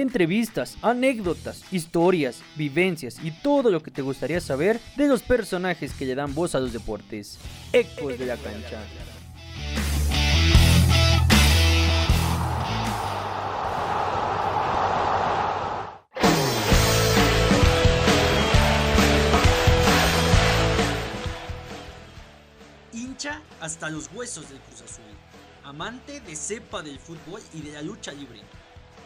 entrevistas, anécdotas, historias, vivencias y todo lo que te gustaría saber de los personajes que le dan voz a los deportes. Ecos de la cancha. Hincha hasta los huesos del Cruz Azul. Amante de cepa del fútbol y de la lucha libre.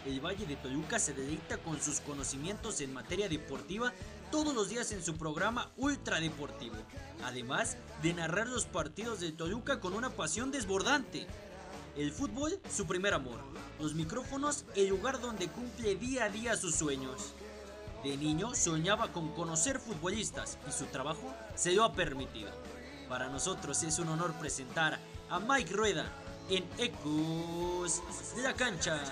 El Valle de Toluca se deleita con sus conocimientos en materia deportiva todos los días en su programa Ultra Deportivo, además de narrar los partidos de Toluca con una pasión desbordante. El fútbol, su primer amor. Los micrófonos, el lugar donde cumple día a día sus sueños. De niño soñaba con conocer futbolistas y su trabajo se lo ha permitido. Para nosotros es un honor presentar a Mike Rueda en Ecos de la Cancha.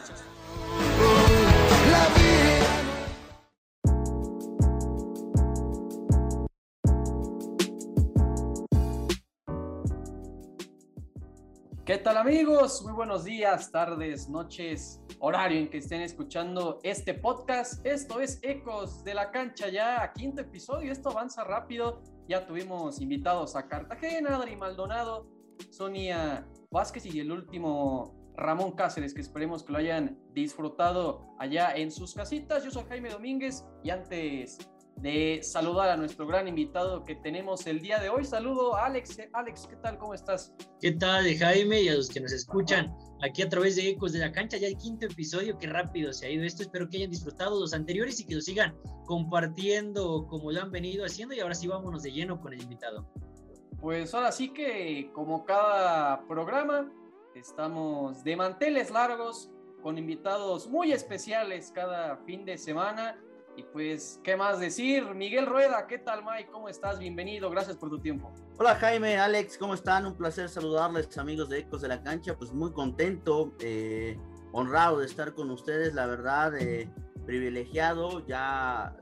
¿Qué tal amigos? Muy buenos días, tardes, noches, horario en que estén escuchando este podcast. Esto es Ecos de la Cancha, ya quinto episodio. Esto avanza rápido. Ya tuvimos invitados a Cartagena, Adri Maldonado, Sonia Vázquez y el último Ramón Cáceres, que esperemos que lo hayan disfrutado allá en sus casitas. Yo soy Jaime Domínguez y antes de saludar a nuestro gran invitado que tenemos el día de hoy. Saludo a Alex. Alex, ¿qué tal? ¿Cómo estás? ¿Qué tal, Jaime? Y a los que nos escuchan aquí a través de Ecos de la Cancha, ya el quinto episodio, qué rápido se ha ido esto. Espero que hayan disfrutado los anteriores y que lo sigan compartiendo como lo han venido haciendo. Y ahora sí, vámonos de lleno con el invitado. Pues ahora sí que, como cada programa, estamos de manteles largos con invitados muy especiales cada fin de semana y pues, ¿qué más decir? Miguel Rueda, ¿qué tal Mike? ¿Cómo estás? Bienvenido, gracias por tu tiempo. Hola Jaime, Alex, ¿cómo están? Un placer saludarles amigos de Ecos de la Cancha, pues muy contento, eh, honrado de estar con ustedes, la verdad, eh, privilegiado, ya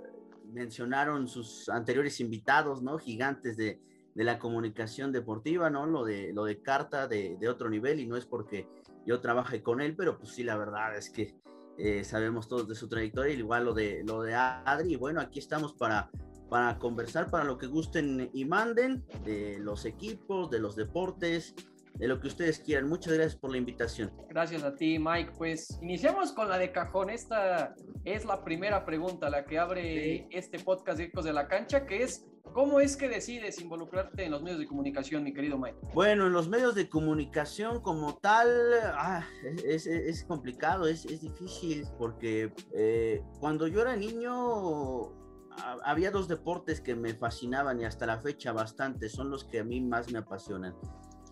mencionaron sus anteriores invitados, ¿no? Gigantes de, de, la comunicación deportiva, ¿no? Lo de, lo de Carta de, de otro nivel y no es porque yo trabaje con él, pero pues sí, la verdad es que eh, sabemos todos de su trayectoria, igual lo de, lo de Adri. Bueno, aquí estamos para, para conversar, para lo que gusten y manden, de los equipos, de los deportes, de lo que ustedes quieran. Muchas gracias por la invitación. Gracias a ti, Mike. Pues iniciamos con la de cajón. Esta es la primera pregunta, la que abre sí. este podcast de Ecos de la Cancha, que es ¿Cómo es que decides involucrarte en los medios de comunicación, mi querido Mike? Bueno, en los medios de comunicación como tal, ah, es, es, es, complicado, es, es difícil, porque eh, cuando yo era niño había dos deportes que me fascinaban y hasta la fecha bastante, son los que a mí más me apasionan.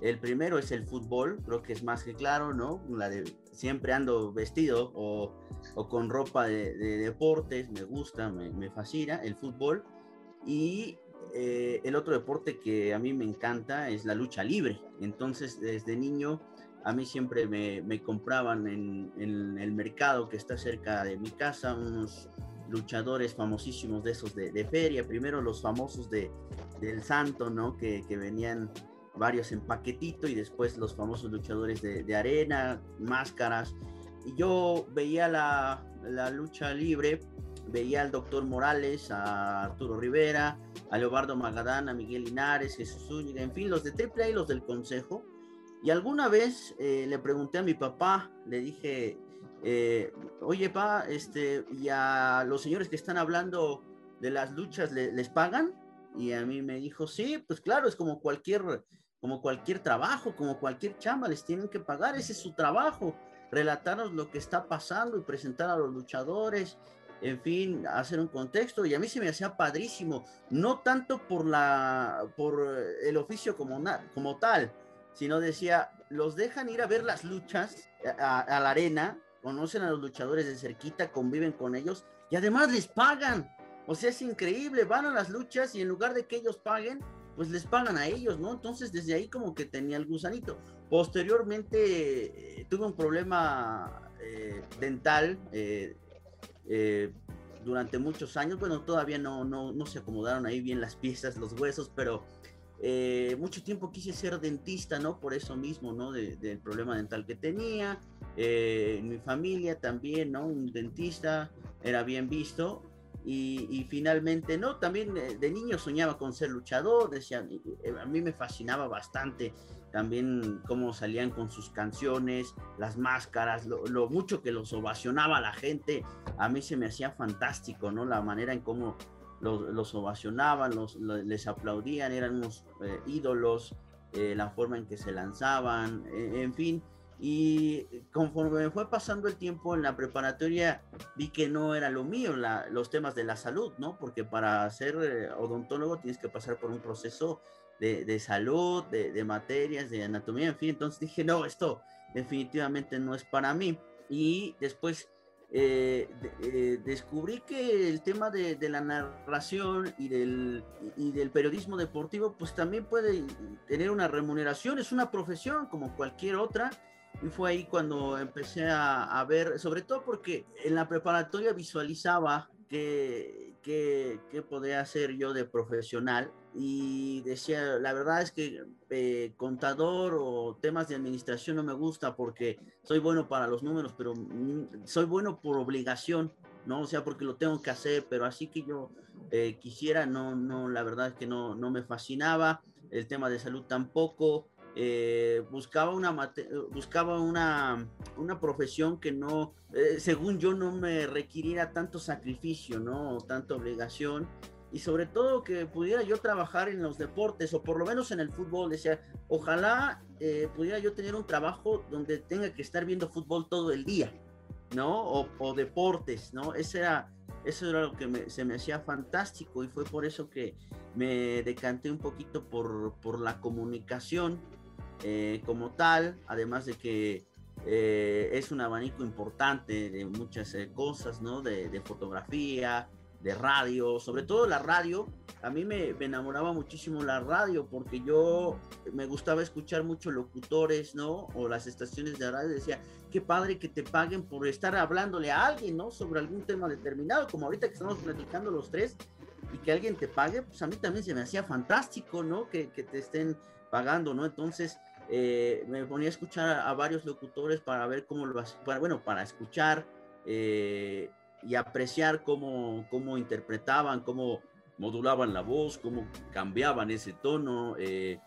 El primero es el fútbol, creo que es más que claro, ¿no? La de siempre ando vestido o, con ropa de, de, deportes, me gusta, me, fascina el fútbol. Y eh, el otro deporte que a mí me encanta es la lucha libre. Entonces, desde niño, a mí siempre me, compraban en, el mercado que está cerca de mi casa unos luchadores famosísimos de esos de, feria. Primero los famosos de, del Santo, ¿no? Que, venían varios en paquetito y después los famosos luchadores de, arena, máscaras. Y yo veía la, la lucha libre veía al doctor Morales, a Arturo Rivera, a Leobardo Magadán, a Miguel Linares, Jesús Zúñiga, en fin, los de AAA y los del Consejo. Y alguna vez eh, le pregunté a mi papá, le dije, eh, oye, pa, este, y a los señores que están hablando de las luchas, ¿le, ¿les pagan? Y a mí me dijo, sí, pues claro, es como cualquier, como cualquier trabajo, como cualquier chamba, les tienen que pagar, ese es su trabajo, relatarnos lo que está pasando y presentar a los luchadores en fin, hacer un contexto y a mí se me hacía padrísimo, no tanto por la por el oficio como, como tal, sino decía, los dejan ir a ver las luchas a, a, la arena, conocen a los luchadores de cerquita, conviven con ellos y además les pagan. O sea, es increíble, van a las luchas y en lugar de que ellos paguen, pues les pagan a ellos, ¿no? Entonces desde ahí como que tenía el gusanito. Posteriormente eh, tuve un problema eh, dental, eh, eh, durante muchos años. Bueno, todavía no, no, no, se acomodaron ahí bien las piezas, los huesos, pero mucho tiempo quise ser dentista, ¿no? Por eso mismo, ¿no? De, del problema dental que tenía. en mi familia también, ¿no? Un dentista era bien visto. Y, finalmente, no, también eh, de niño soñaba con ser luchador, decía, eh, a mí me fascinaba bastante también cómo salían con sus canciones, las máscaras, lo, mucho que los ovacionaba la gente, a mí se me hacía fantástico, ¿no? La manera en cómo los, ovacionaban, los, les aplaudían, eran unos ídolos, la forma en que se lanzaban, en fin, y conforme fue pasando el tiempo en la preparatoria, vi que no era lo mío los temas de la salud, ¿no? Porque para ser eh, odontólogo tienes que pasar por un proceso de, salud, de, materias, de anatomía, en fin. Entonces dije, no, esto definitivamente no es para mí. Y después eh, eh, descubrí que el tema de, la narración y del, y del periodismo deportivo, pues también puede tener una remuneración, es una profesión como cualquier otra y fue ahí cuando empecé a, ver, sobre todo porque en la preparatoria visualizaba que, que, podría hacer yo de profesional y decía, la verdad es que eh, contador o temas de administración no me gusta porque soy bueno para los números, pero soy bueno por obligación, ¿no? O sea, porque lo tengo que hacer, pero así que yo eh, quisiera, no, no, la verdad es que no, no me fascinaba, el tema de salud tampoco, eh, buscaba, una, buscaba una, una profesión que no, eh, según yo, no me requiriera tanto sacrificio, ¿no? O tanta obligación. Y sobre todo que pudiera yo trabajar en los deportes, o por lo menos en el fútbol. Decía, ojalá eh, pudiera yo tener un trabajo donde tenga que estar viendo fútbol todo el día, ¿no? O, o deportes, ¿no? Ese era, eso era lo que se me hacía fantástico y fue por eso que me decanté un poquito por, por la comunicación eh, como tal, además de que eh, es un abanico importante de muchas eh, cosas, ¿no? De, fotografía, de radio, sobre todo la radio. A mí me, enamoraba muchísimo la radio porque yo me gustaba escuchar muchos locutores, ¿no? O las estaciones de radio. Decía, qué padre que te paguen por estar hablándole a alguien, ¿no? Sobre algún tema determinado, como ahorita que estamos platicando los tres, y que alguien te pague, pues a mí también se me hacía fantástico, ¿no? Que te estén pagando, ¿no? Entonces, eh, me ponía a escuchar a, varios locutores para ver cómo lo hacían, bueno, para escuchar eh, y apreciar cómo, cómo interpretaban, cómo modulaban la voz, cómo cambiaban ese tono, eh,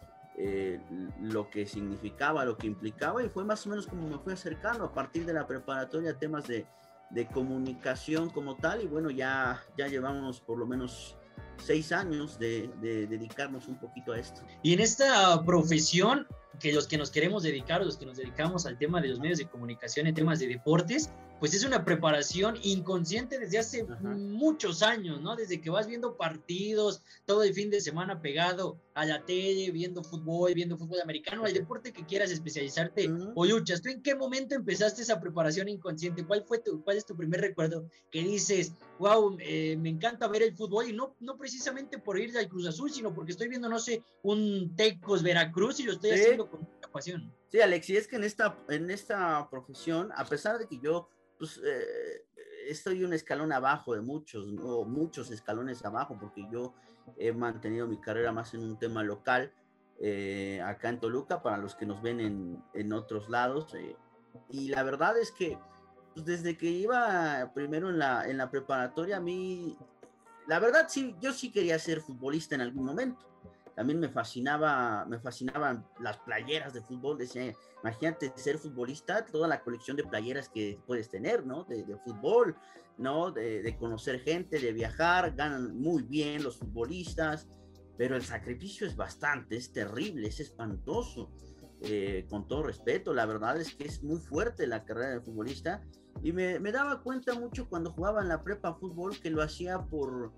lo que significaba, lo que implicaba, y fue más o menos como me fui acercando a partir de la preparatoria a temas de, de comunicación como tal, y bueno, ya, ya llevamos por lo menos seis años de, de, dedicarnos un poquito a esto. Y en esta profesión, que los que nos queremos dedicar, los que nos dedicamos al tema de los medios de comunicación en temas de deportes, pues es una preparación inconsciente desde hace muchos años, ¿no? Desde que vas viendo partidos, todo el fin de semana pegado a la tele, viendo fútbol, viendo fútbol americano, el deporte que quieras especializarte o luchas. ¿Tú en qué momento empezaste esa preparación inconsciente? ¿Cuál fue tu, cuál es tu primer recuerdo que dices, wow, eh, me encanta ver el fútbol y no, no precisamente por ir al Cruz Azul, sino porque estoy viendo, no sé, un Tecos Veracruz y lo estoy haciendo con mucha pasión? Sí, Alexi, es que en esta, en esta profesión, a pesar de que yo pues eh, estoy un escalón abajo de muchos, o muchos escalones abajo, porque yo he mantenido mi carrera más en un tema local, eh, acá en Toluca, para los que nos ven en, en otros lados. Eh, y la verdad es que pues, desde que iba primero en la, en la preparatoria, a mí, la verdad sí, yo sí quería ser futbolista en algún momento también me fascinaba, me fascinaban las playeras de fútbol. Decía, imagínate ser futbolista, toda la colección de playeras que puedes tener, ¿no? De, fútbol, ¿no? De, conocer gente, de viajar, ganan muy bien los futbolistas, pero el sacrificio es bastante, es terrible, es espantoso. Eh, con todo respeto, la verdad es que es muy fuerte la carrera de futbolista y me, me daba cuenta mucho cuando jugaba en la prepa fútbol que lo hacía por,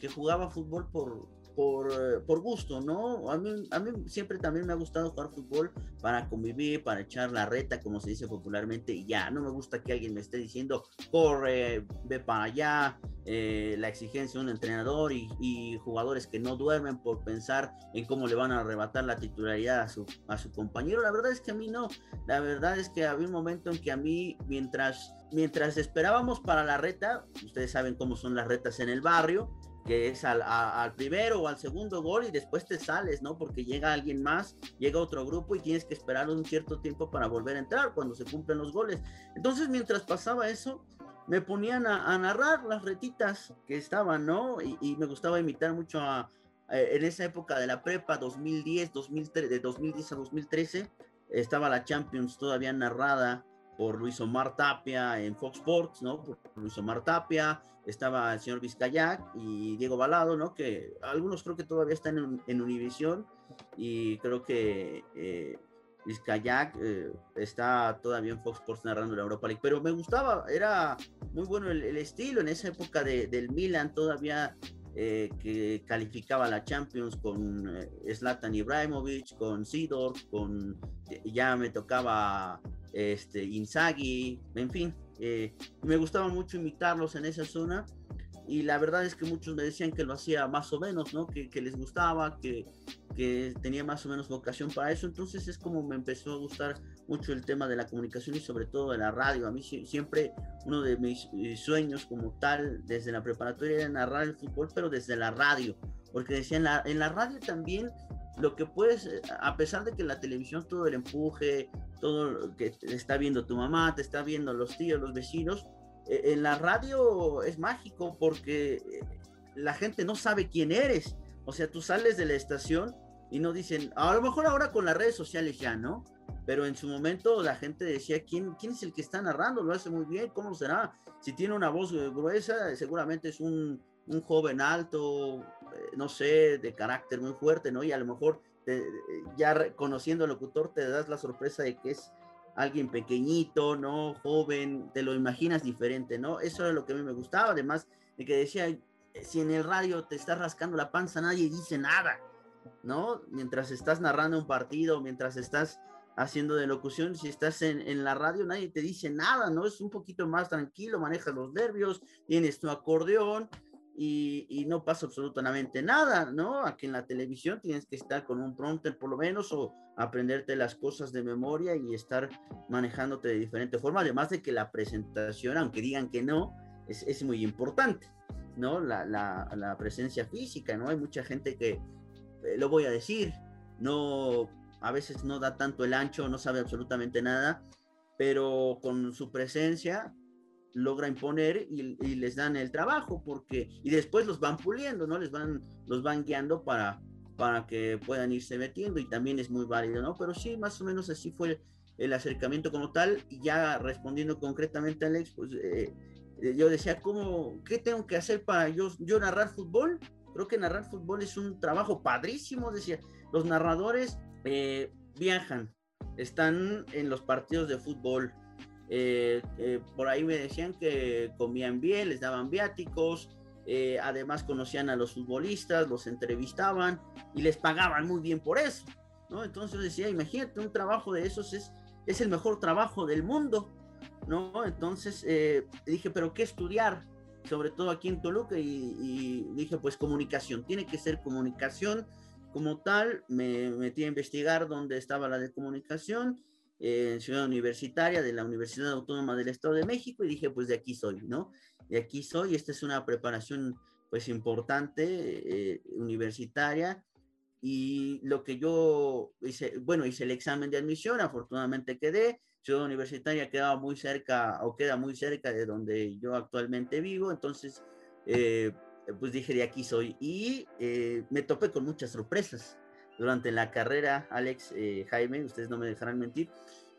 que jugaba fútbol por, por, eh, por gusto, ¿no? A mí, a mí siempre también me ha gustado jugar fútbol para convivir, para echar la reta, como se dice popularmente, y ya, no me gusta que alguien me esté diciendo, corre, ve para allá, eh, la exigencia de un entrenador y, y, jugadores que no duermen por pensar en cómo le van a arrebatar la titularidad a su, a su compañero. La verdad es que a mí no, la verdad es que había un momento en que a mí, mientras, mientras esperábamos para la reta, ustedes saben cómo son las retas en el barrio, que es al, primero o al segundo gol y después te sales, ¿no? Porque llega alguien más, llega otro grupo y tienes que esperar un cierto tiempo para volver a entrar cuando se cumplen los goles. Entonces, mientras pasaba eso, me ponían a, narrar las retitas que estaban, ¿no? Y, me gustaba imitar mucho a, en esa época de la prepa, 2010, 2003, de 2010 a 2013, estaba la Champions todavía narrada por Luis Omar Tapia en Fox Sports, ¿no? Por Luis Omar Tapia, estaba el señor Vizcayac y Diego Balado, ¿no? Que algunos creo que todavía están en, en Univisión y creo que eh, Vizcayac eh, está todavía en Fox Sports narrando la Europa League, pero me gustaba, era muy bueno el, estilo en esa época de, del Milan, todavía eh, que calificaba la Champions con eh, Zlatan Ibrahimovic, con Sidor, con ya me tocaba este Inzaghi, en fin, me gustaba mucho imitarlos en esa zona y la verdad es que muchos me decían que lo hacía más o menos, ¿no? Que, les gustaba, que, que, tenía más o menos vocación para eso. Entonces es como me empezó a gustar mucho el tema de la comunicación y sobre todo de la radio. A mí siempre uno de mis sueños como tal desde la preparatoria era narrar el fútbol, pero desde la radio. Porque decían, en la, radio también lo que puedes, a pesar de que la televisión todo el empuje, todo lo que está viendo tu mamá, te está viendo los tíos, los vecinos, eh, en la radio es mágico porque eh, la gente no sabe quién eres. O sea, tú sales de la estación y no dicen, a lo mejor ahora con las redes sociales ya, ¿no? Pero en su momento la gente decía, ¿quién, quién es el que está narrando? Lo hace muy bien, ¿cómo será? Si tiene una voz gruesa, seguramente es un, un joven alto, eh, no sé, de carácter muy fuerte, ¿no? Y a lo mejor ya conociendo al locutor te das la sorpresa de que es alguien pequeñito, ¿no? Joven, te lo imaginas diferente, ¿no? Eso era lo que a mí me gustaba, además de que decía, eh, si en el radio te estás rascando la panza, nadie dice nada, ¿no? Mientras estás narrando un partido, mientras estás haciendo de locución, si estás en, en, la radio, nadie te dice nada, ¿no? Es un poquito más tranquilo, manejas los nervios, tienes tu acordeón, y, no pasa absolutamente nada, ¿no? Aquí en la televisión tienes que estar con un prompter por lo menos o aprenderte las cosas de memoria y estar manejándote de diferente forma, además de que la presentación, aunque digan que no, es, muy importante, ¿no? La, presencia física, ¿no? Hay mucha gente que, eh, lo voy a decir, no, a veces no da tanto el ancho, no sabe absolutamente nada, pero con su presencia logra imponer y, les dan el trabajo porque y después los van puliendo no les van los van guiando para para que puedan irse metiendo y también es muy válido no pero sí más o menos así fue el acercamiento como tal y ya respondiendo concretamente a Alex pues eh, eh, yo decía cómo qué tengo que hacer para yo yo narrar fútbol creo que narrar fútbol es un trabajo padrísimo decía. Los narradores eh, viajan están en los partidos de fútbol eh, eh, por ahí me decían que comían bien, les daban viáticos, eh, además conocían a los futbolistas, los entrevistaban y les pagaban muy bien por eso, ¿no? Entonces decía, imagínate, un trabajo de esos es, es el mejor trabajo del mundo, ¿no? Entonces dije, pero ¿qué estudiar? Sobre todo aquí en Toluca y, y dije, pues comunicación, tiene que ser comunicación como tal, me metí a investigar dónde estaba la de comunicación en Ciudad Universitaria de la Universidad Autónoma del Estado de México y dije, pues de aquí soy, ¿no? De aquí soy, esta es una preparación pues importante, eh, universitaria, y lo que yo hice, bueno, hice el examen de admisión, afortunadamente quedé, Ciudad Universitaria quedaba muy cerca o queda muy cerca de donde yo actualmente vivo, entonces, eh, pues dije, de aquí soy, y eh, me topé con muchas sorpresas durante la carrera, Alex, eh, Jaime, ustedes no me dejarán mentir,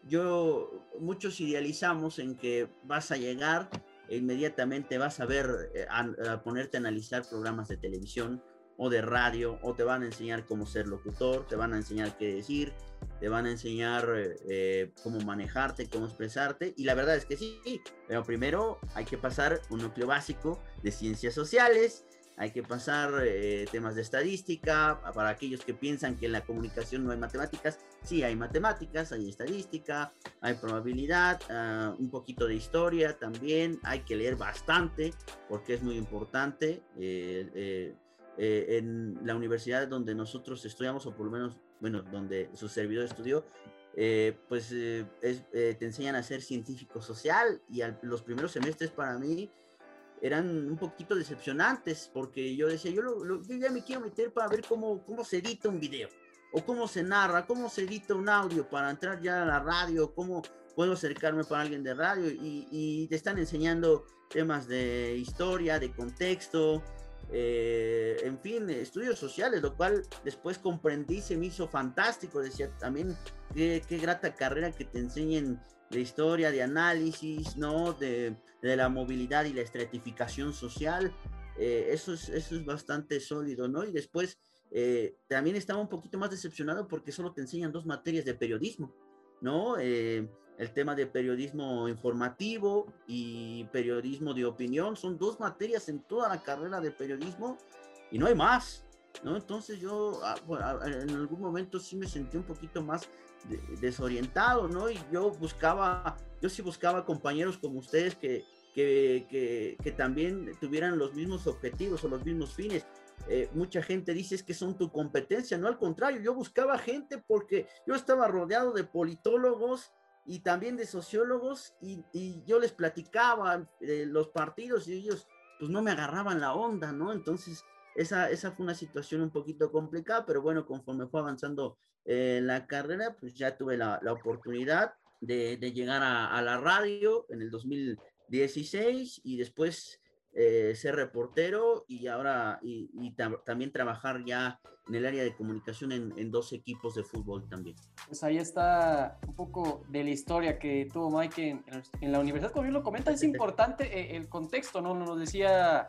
yo, muchos idealizamos en que vas a llegar e inmediatamente vas a ver, eh, a, ponerte a analizar programas de televisión o de radio, o te van a enseñar cómo ser locutor, te van a enseñar qué decir, te van a enseñar eh, cómo manejarte, cómo expresarte, y la verdad es que sí, pero primero hay que pasar un núcleo básico de ciencias sociales, hay que pasar eh, temas de estadística, para aquellos que piensan que en la comunicación no hay matemáticas, sí hay matemáticas, hay estadística, hay probabilidad, ah, un poquito de historia también, hay que leer bastante porque es muy importante. Eh, eh, en la universidad donde nosotros estudiamos, o por lo menos, bueno, donde su servidor estudió, pues te enseñan a ser científico social y los primeros semestres para mí eran un poquito decepcionantes, porque yo decía, yo, yo ya me quiero meter para ver cómo, cómo se edita un video, o cómo se narra, cómo se edita un audio para entrar ya a la radio, cómo puedo acercarme para alguien de radio, y, y te están enseñando temas de historia, de contexto, eh, en fin, estudios sociales, lo cual después comprendí, se me hizo fantástico, decía también qué, grata carrera que te enseñen de historia, de análisis, ¿no? De, la movilidad y la estratificación social, eh, eso, es, eso es bastante sólido, ¿no? Y después eh, también estaba un poquito más decepcionado porque solo te enseñan dos materias de periodismo, ¿no? el tema de periodismo informativo y periodismo de opinión. Son dos materias en toda la carrera de periodismo y no hay más, ¿no? Entonces yo ah, en algún momento sí me sentí un poquito más desorientado, ¿no? Y yo buscaba, yo sí buscaba compañeros como ustedes que, que, que, también tuvieran los mismos objetivos o los mismos fines. Eh, mucha gente dice es que son tu competencia, no al contrario, yo buscaba gente porque yo estaba rodeado de politólogos, y también de sociólogos y, yo les platicaba de los partidos y ellos pues no me agarraban la onda, ¿no? Entonces esa, esa fue una situación un poquito complicada, pero bueno, conforme fue avanzando eh, la carrera, pues ya tuve la, la oportunidad de, de llegar a, a, la radio en el 2016 y después eh, ser reportero y ahora y, también trabajar ya en el área de comunicación en, dos equipos de fútbol también. Pues ahí está un poco de la historia que tuvo Mike en, la universidad, como bien lo comenta, es importante eh, el contexto, ¿no? Nos decía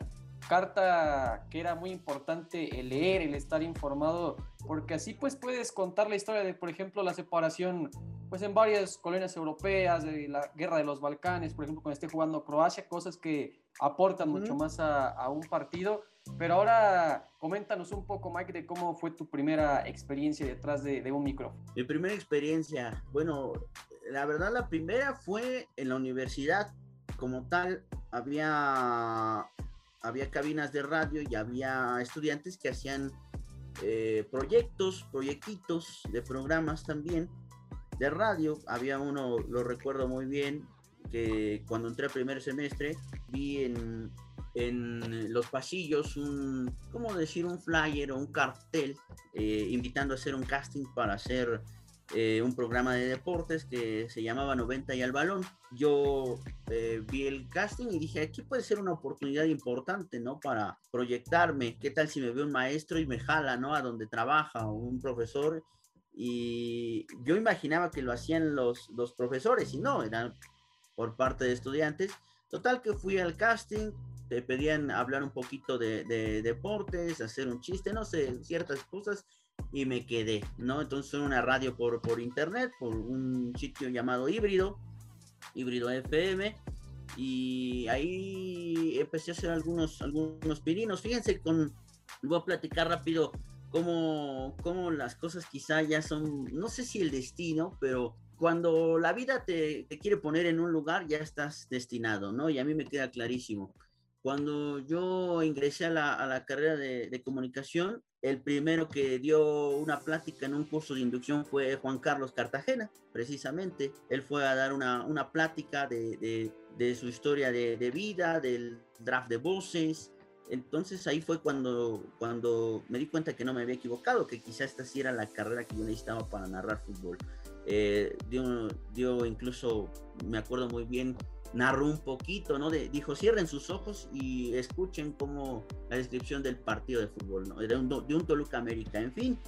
carta que era muy importante el leer, el estar informado, porque así pues puedes contar la historia de, por ejemplo, la separación pues en varias colonias europeas, de la guerra de los Balcanes, por ejemplo, cuando esté jugando Croacia, cosas que aportan mucho más a, un partido. Pero ahora coméntanos un poco, Mike, de cómo fue tu primera experiencia detrás de, de un micrófono. Mi primera experiencia, bueno, la verdad la primera fue en la universidad como tal, había había cabinas de radio y había estudiantes que hacían eh, proyectos, proyectitos de programas también de radio. Había uno, lo recuerdo muy bien, que cuando entré al primer semestre vi en, en los pasillos un, ¿cómo decir? Un flyer o un cartel eh, invitando a hacer un casting para hacer eh, un programa de deportes que se llamaba 90 y al balón. Yo eh, vi el casting y dije, aquí puede ser una oportunidad importante, ¿no? Para proyectarme. ¿Qué tal si me ve un maestro y me jala, ¿no? A donde trabaja un profesor. Y yo imaginaba que lo hacían los, los profesores y no, eran por parte de estudiantes. Total que fui al casting, te pedían hablar un poquito de, de deportes, hacer un chiste, no sé, ciertas cosas y me quedé, ¿no? Entonces una radio por, por internet, por un sitio llamado Híbrido, Híbrido FM, y ahí empecé a hacer algunos, algunos pirinos. Fíjense, con, voy a platicar rápido cómo, cómo las cosas quizá ya son, no sé si el destino, pero cuando la vida te, te, quiere poner en un lugar, ya estás destinado, ¿no? Y a mí me queda clarísimo. Cuando yo ingresé a la, a la carrera de, comunicación, el primero que dio una plática en un curso de inducción fue Juan Carlos Cartagena, precisamente. Él fue a dar una, una plática de, de, su historia de, vida, del draft de voces. Entonces ahí fue cuando, cuando me di cuenta que no me había equivocado, que quizás esta sí era la carrera que yo necesitaba para narrar fútbol. Eh, dio, dio incluso, me acuerdo muy bien, narró un poquito, ¿no? De, dijo, cierren sus ojos y escuchen como la descripción del partido de fútbol, ¿no? De un, de un Toluca América, en fin.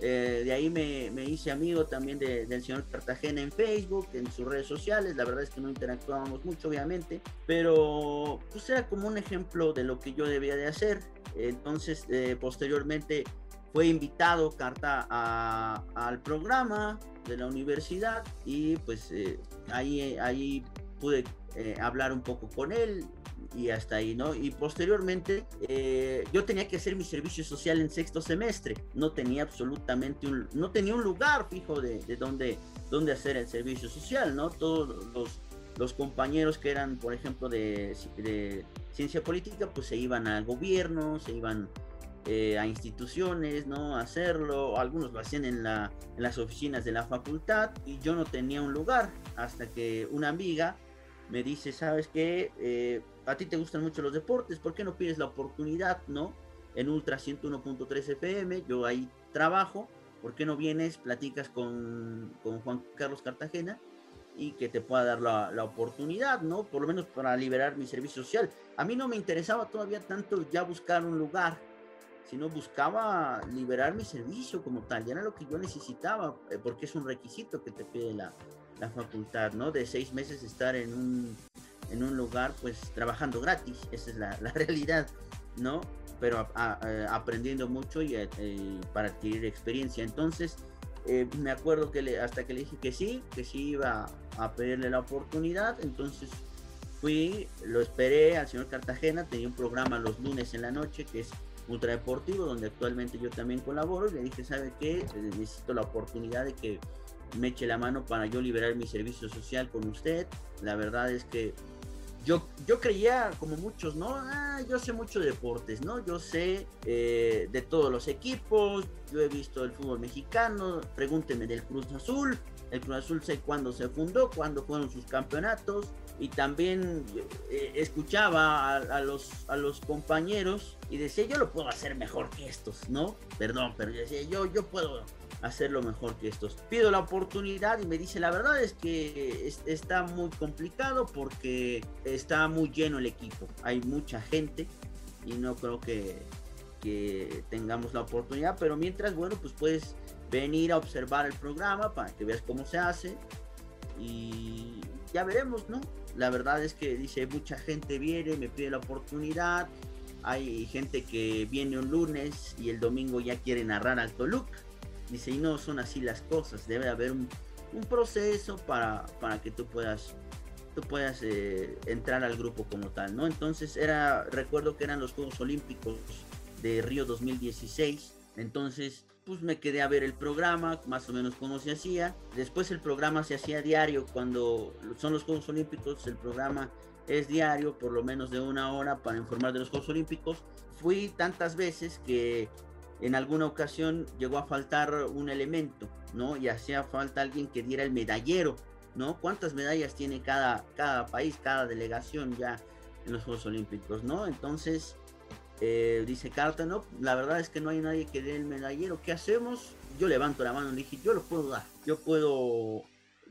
Eh, de ahí me, me, hice amigo también del señor Cartagena en Facebook, en sus redes sociales. La verdad es que no interactuábamos mucho, obviamente, pero pues era como un ejemplo de lo que yo debía de hacer. Entonces, eh, posteriormente fue invitado Carta al programa de la universidad y pues eh, ahí, ahí pude eh, hablar un poco con él y hasta ahí, ¿no? Y posteriormente eh, yo tenía que hacer mi servicio social en sexto semestre, no tenía absolutamente un, no tenía un lugar fijo de, de dónde, dónde hacer el servicio social, ¿no? Todos los, los compañeros que eran, por ejemplo, de, ciencia política, pues se iban al gobierno, se iban eh, a instituciones, ¿no? A hacerlo, algunos lo hacían en, la, en las oficinas de la facultad y yo no tenía un lugar hasta que una amiga me dice, ¿sabes qué? Eh, a ti te gustan mucho los deportes, ¿por qué no pides la oportunidad, no? En Ultra 101.3 FM, yo ahí trabajo, ¿por qué no vienes, platicas con, con Juan Carlos Cartagena y que te pueda dar la, la, oportunidad, ¿no? Por lo menos para liberar mi servicio social. A mí no me interesaba todavía tanto ya buscar un lugar, sino buscaba liberar mi servicio como tal, ya era lo que yo necesitaba, eh, porque es un requisito que te pide la, la facultad, ¿no? De seis meses estar en un, en un lugar, pues trabajando gratis, esa es la, la realidad, ¿no? Pero a, a, aprendiendo mucho y a, eh, para adquirir experiencia. Entonces, eh, me acuerdo que le, hasta que le dije que sí, que sí iba a pedirle la oportunidad, entonces fui, lo esperé al señor Cartagena, tenía un programa los lunes en la noche que es ultradeportivo, donde actualmente yo también colaboro, y le dije, ¿sabe qué? Necesito la oportunidad de que me eche la mano para yo liberar mi servicio social con usted. La verdad es que yo, yo creía, como muchos, ¿no? Ah, yo sé mucho de deportes, ¿no? Yo sé eh, de todos los equipos, yo he visto el fútbol mexicano, pregúnteme del Cruz Azul. El Cruz Azul sé cuándo se fundó, cuándo fueron sus campeonatos. Y también eh, escuchaba a, los, a los compañeros y decía, yo lo puedo hacer mejor que estos, ¿no? Perdón, pero yo decía, yo, yo puedo hacerlo mejor que estos. Pido la oportunidad y me dice, la verdad es que es, está muy complicado porque está muy lleno el equipo. Hay mucha gente y no creo que, que tengamos la oportunidad, pero mientras, bueno, pues puedes venir a observar el programa para que veas cómo se hace y ya veremos, ¿no? La verdad es que dice, mucha gente viene, me pide la oportunidad. Hay gente que viene un lunes y el domingo ya quiere narrar al Toluca Dice, y no son así las cosas, debe haber un, proceso para, para que tú puedas, puedas eh, entrar al grupo como tal, ¿no? Entonces era, recuerdo que eran los Juegos Olímpicos de Río 2016, entonces pues me quedé a ver el programa, más o menos cómo se hacía. Después el programa se hacía diario, cuando son los Juegos Olímpicos, el programa es diario, por lo menos de una hora para informar de los Juegos Olímpicos. Fui tantas veces que en alguna ocasión llegó a faltar un elemento, ¿no? Y hacía falta alguien que diera el medallero, ¿no? ¿Cuántas medallas tiene cada, cada país, cada delegación ya en los Juegos Olímpicos, ¿no? Entonces, eh, dice Carta, no, la verdad es que no hay nadie que dé el medallero, ¿qué hacemos? Yo levanto la mano y dije, yo lo puedo dar, yo puedo,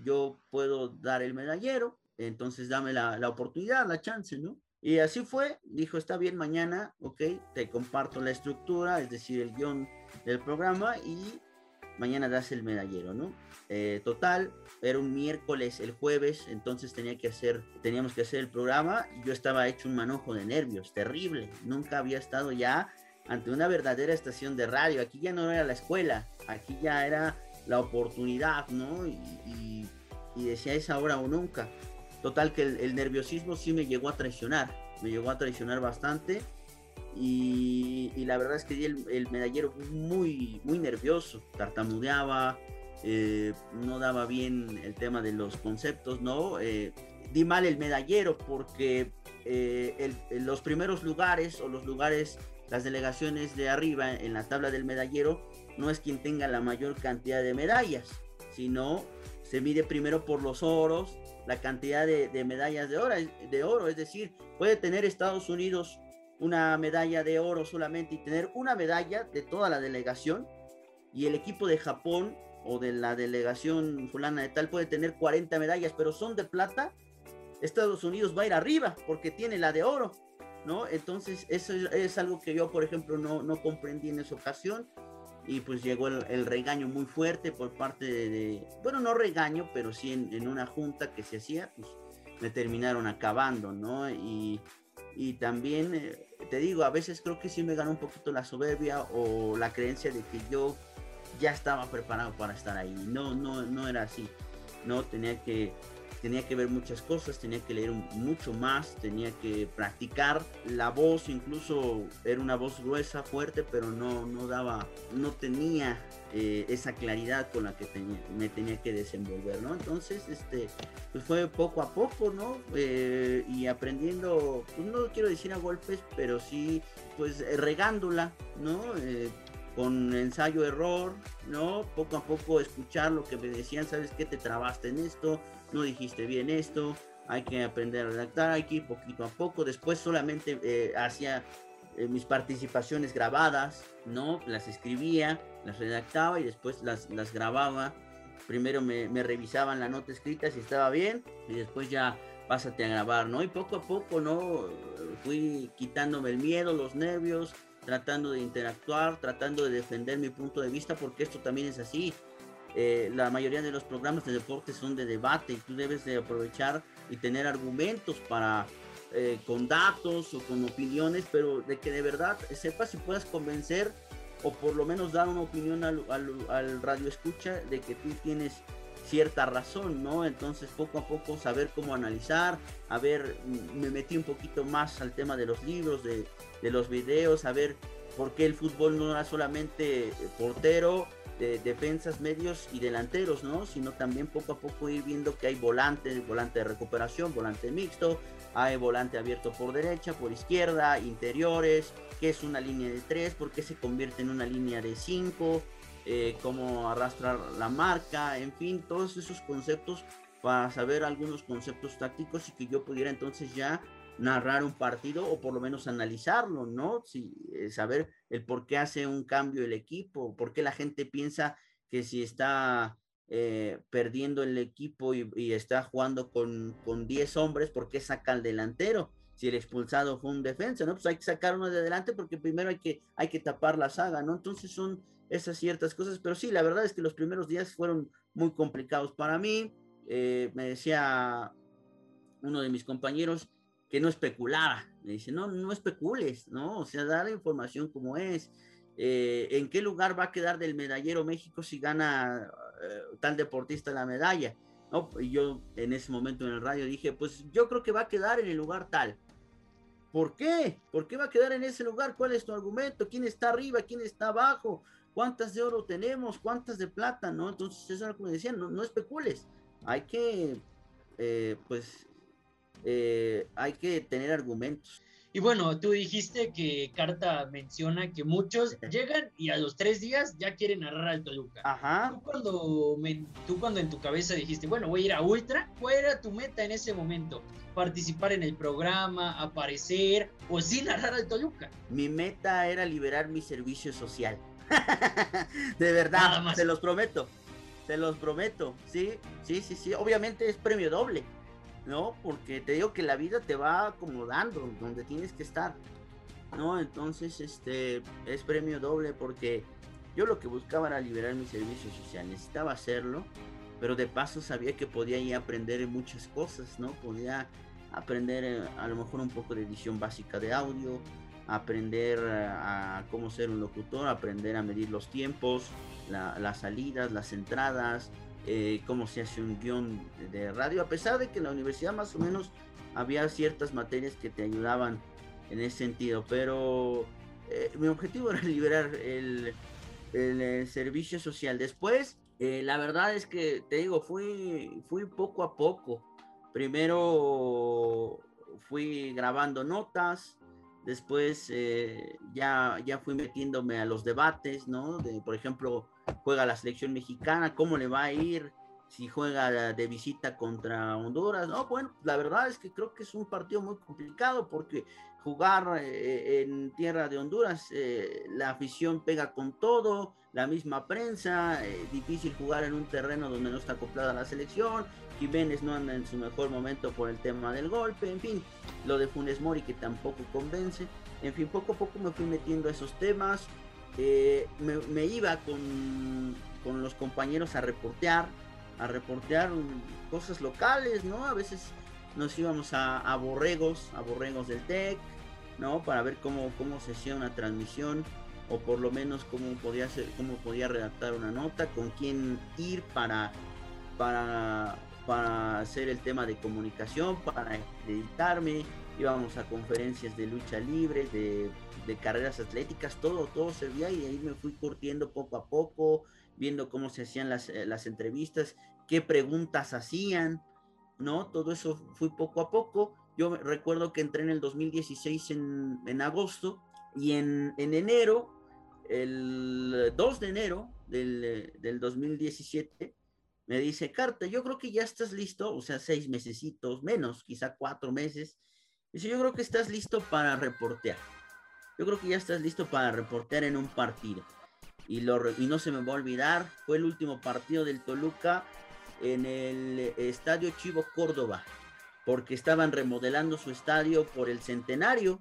yo puedo dar el medallero, entonces dame la, la oportunidad, la chance, ¿no? Y así fue, dijo, está bien, mañana, ok, te comparto la estructura, es decir, el guion del programa y mañana das el medallero, ¿no? Eh, total, era un miércoles, el jueves, entonces tenía que hacer, teníamos que hacer el programa. Yo estaba hecho un manojo de nervios, terrible, nunca había estado ya ante una verdadera estación de radio, aquí ya no era la escuela, aquí ya era la oportunidad, ¿no? Y, decía, es ahora o nunca. Total que el, nerviosismo sí me llegó a traicionar, me llegó a traicionar bastante. Y, y la verdad es que di el, el, medallero muy, muy nervioso, tartamudeaba, eh, no daba bien el tema de los conceptos, ¿no? Eh, di mal el medallero porque eh, los primeros lugares o los lugares, las delegaciones de arriba en la tabla del medallero, no es quien tenga la mayor cantidad de medallas, sino se mide primero por los oros, la cantidad de, de, medallas de oro, de oro, es decir, puede tener Estados Unidos una medalla de oro solamente y tener una medalla de toda la delegación y el equipo de Japón o de la delegación fulana de tal puede tener 40 medallas, pero son de plata, Estados Unidos va a ir arriba porque tiene la de oro, ¿no? Entonces eso es, algo que yo, por ejemplo, no, no comprendí en esa ocasión y pues llegó el, el, regaño muy fuerte por parte de, de bueno, no regaño, pero sí en, en, una junta que se hacía, pues me terminaron acabando, ¿no? Y, y también, eh, te digo, a veces creo que sí me ganó un poquito la soberbia o la creencia de que yo ya estaba preparado para estar ahí. No, no, no era así, ¿no? Tenía que tenía que ver muchas cosas, tenía que leer mucho más, tenía que practicar la voz, incluso era una voz gruesa, fuerte, pero no, no daba, no tenía eh, esa claridad con la que tenía, me tenía que desenvolver, ¿no? Entonces, este, pues fue poco a poco, ¿no? Eh, y aprendiendo, pues no quiero decir a golpes, pero sí, pues regándola, ¿no? Eh, con ensayo error, ¿no? Poco a poco escuchar lo que me decían, ¿sabes qué? Te trabaste en esto, no dijiste bien esto, hay que aprender a redactar, hay que ir poquito a poco. Después solamente eh, hacía eh, mis participaciones grabadas, ¿no? Las escribía, las redactaba y después las, las grababa. Primero me, me revisaban la nota escrita si estaba bien y después ya pásate a grabar, ¿no? Y poco a poco, ¿no? Fui quitándome el miedo, los nervios, tratando de interactuar, tratando de defender mi punto de vista, porque esto también es así. Eh, la mayoría de los programas de deporte son de debate y tú debes de aprovechar y tener argumentos para eh, con datos o con opiniones, pero de que de verdad sepas si puedas convencer o por lo menos dar una opinión al, al, radio escucha de que tú tienes cierta razón, ¿no? Entonces poco a poco saber cómo analizar, a ver, me metí un poquito más al tema de los libros, de, los videos, a ver por qué el fútbol no era solamente portero, de defensas, medios y delanteros, ¿no? Sino también poco a poco ir viendo que hay volante, volante de recuperación, volante mixto, hay volante abierto por derecha, por izquierda, interiores, que es una línea de tres, por qué se convierte en una línea de cinco, eh, cómo arrastrar la marca, en fin, todos esos conceptos para saber algunos conceptos tácticos y que yo pudiera entonces ya narrar un partido o por lo menos analizarlo, ¿no? Si, eh, saber el por qué hace un cambio el equipo, por qué la gente piensa que si está eh, perdiendo el equipo y, está jugando con, con 10 hombres, ¿por qué saca al delantero? Si el expulsado fue un defensa, ¿no? Pues hay que sacar uno de adelante porque primero hay que, hay que tapar la saga, ¿no? Entonces son esas ciertas cosas, pero sí, la verdad es que los primeros días fueron muy complicados para mí. Eh, me decía uno de mis compañeros, que no especulara. Me dice, no, no especules, ¿no? O sea, da la información como es. Eh, ¿En qué lugar va a quedar del medallero México si gana eh, tal deportista la medalla? Y yo en ese momento en el radio dije, pues yo creo que va a quedar en el lugar tal. ¿Por qué? ¿Por qué va a quedar en ese lugar? ¿Cuál es tu argumento? ¿Quién está arriba? ¿Quién está abajo? ¿Cuántas de oro tenemos? ¿Cuántas de plata? ¿No? Entonces, eso es lo que me decían, no, no especules. Hay que, eh, pues, eh, hay que tener argumentos. Y bueno, tú dijiste que Carta menciona que muchos llegan y a los tres días ya quieren narrar al Toluca. Ajá. Tú cuando, tú cuando en tu cabeza dijiste, bueno, voy a ir a Ultra, ¿cuál era tu meta en ese momento? ¿Participar en el programa, aparecer o sí narrar al Toluca? Mi meta era liberar mi servicio social. de verdad, te los prometo. Te los prometo. Sí, sí, sí, sí. Obviamente es premio doble ¿no? Porque te digo que la vida te va acomodando donde tienes que estar, ¿no? Entonces, este, es premio doble porque yo lo que buscaba era liberar mi servicio social, necesitaba hacerlo, pero de paso sabía que podía ir a aprender muchas cosas, ¿no? Podía aprender eh, a lo mejor un poco de edición básica de audio, aprender eh, a, cómo ser un locutor, aprender a medir los tiempos, las salidas, las entradas, eh, cómo se hace un guion de radio, a pesar de que en la universidad más o menos había ciertas materias que te ayudaban en ese sentido, pero eh, mi objetivo era liberar el, el, servicio social. Después, eh, la verdad es que, te digo, fui, fui poco a poco. Primero fui grabando notas, después ya, ya fui metiéndome a los debates, ¿no? De, por ejemplo, juega la selección mexicana, cómo le va a ir si juega de visita contra Honduras. No, bueno, la verdad es que creo que es un partido muy complicado porque jugar eh, en tierra de Honduras, eh, la afición pega con todo, la misma prensa, eh, difícil jugar en un terreno donde no está acoplada la selección, Jiménez no anda en su mejor momento por el tema del golpe, en fin, lo de Funes Mori que tampoco convence, en fin, poco a poco me fui metiendo a esos temas, eh, me, iba con, con, los compañeros a reportear, a reportear cosas locales, ¿no? A veces nos íbamos a, borregos, a borregos del TEC, ¿no? Para ver cómo, cómo se hacía una transmisión o por lo menos cómo podía ser, cómo podía redactar una nota, con quién ir para, para, para hacer el tema de comunicación, para editarme, íbamos a conferencias de lucha libre, de de carreras atléticas, todo, todo servía y ahí me fui curtiendo poco a poco, viendo cómo se hacían las, eh, las entrevistas, qué preguntas hacían, ¿no? Todo eso fui poco a poco. Yo recuerdo que entré en el 2016 en, en agosto y en, en, enero, el 2 de enero del, del 2017, me dice, Carta, yo creo que ya estás listo, o sea, seis mesecitos, menos, quizá cuatro meses. Dice, yo creo que estás listo para reportear. Yo creo que ya estás listo para reportear en un partido. Y, lo, y no se me va a olvidar, fue el último partido del Toluca en el Estadio Chivo Córdoba, porque estaban remodelando su estadio por el centenario,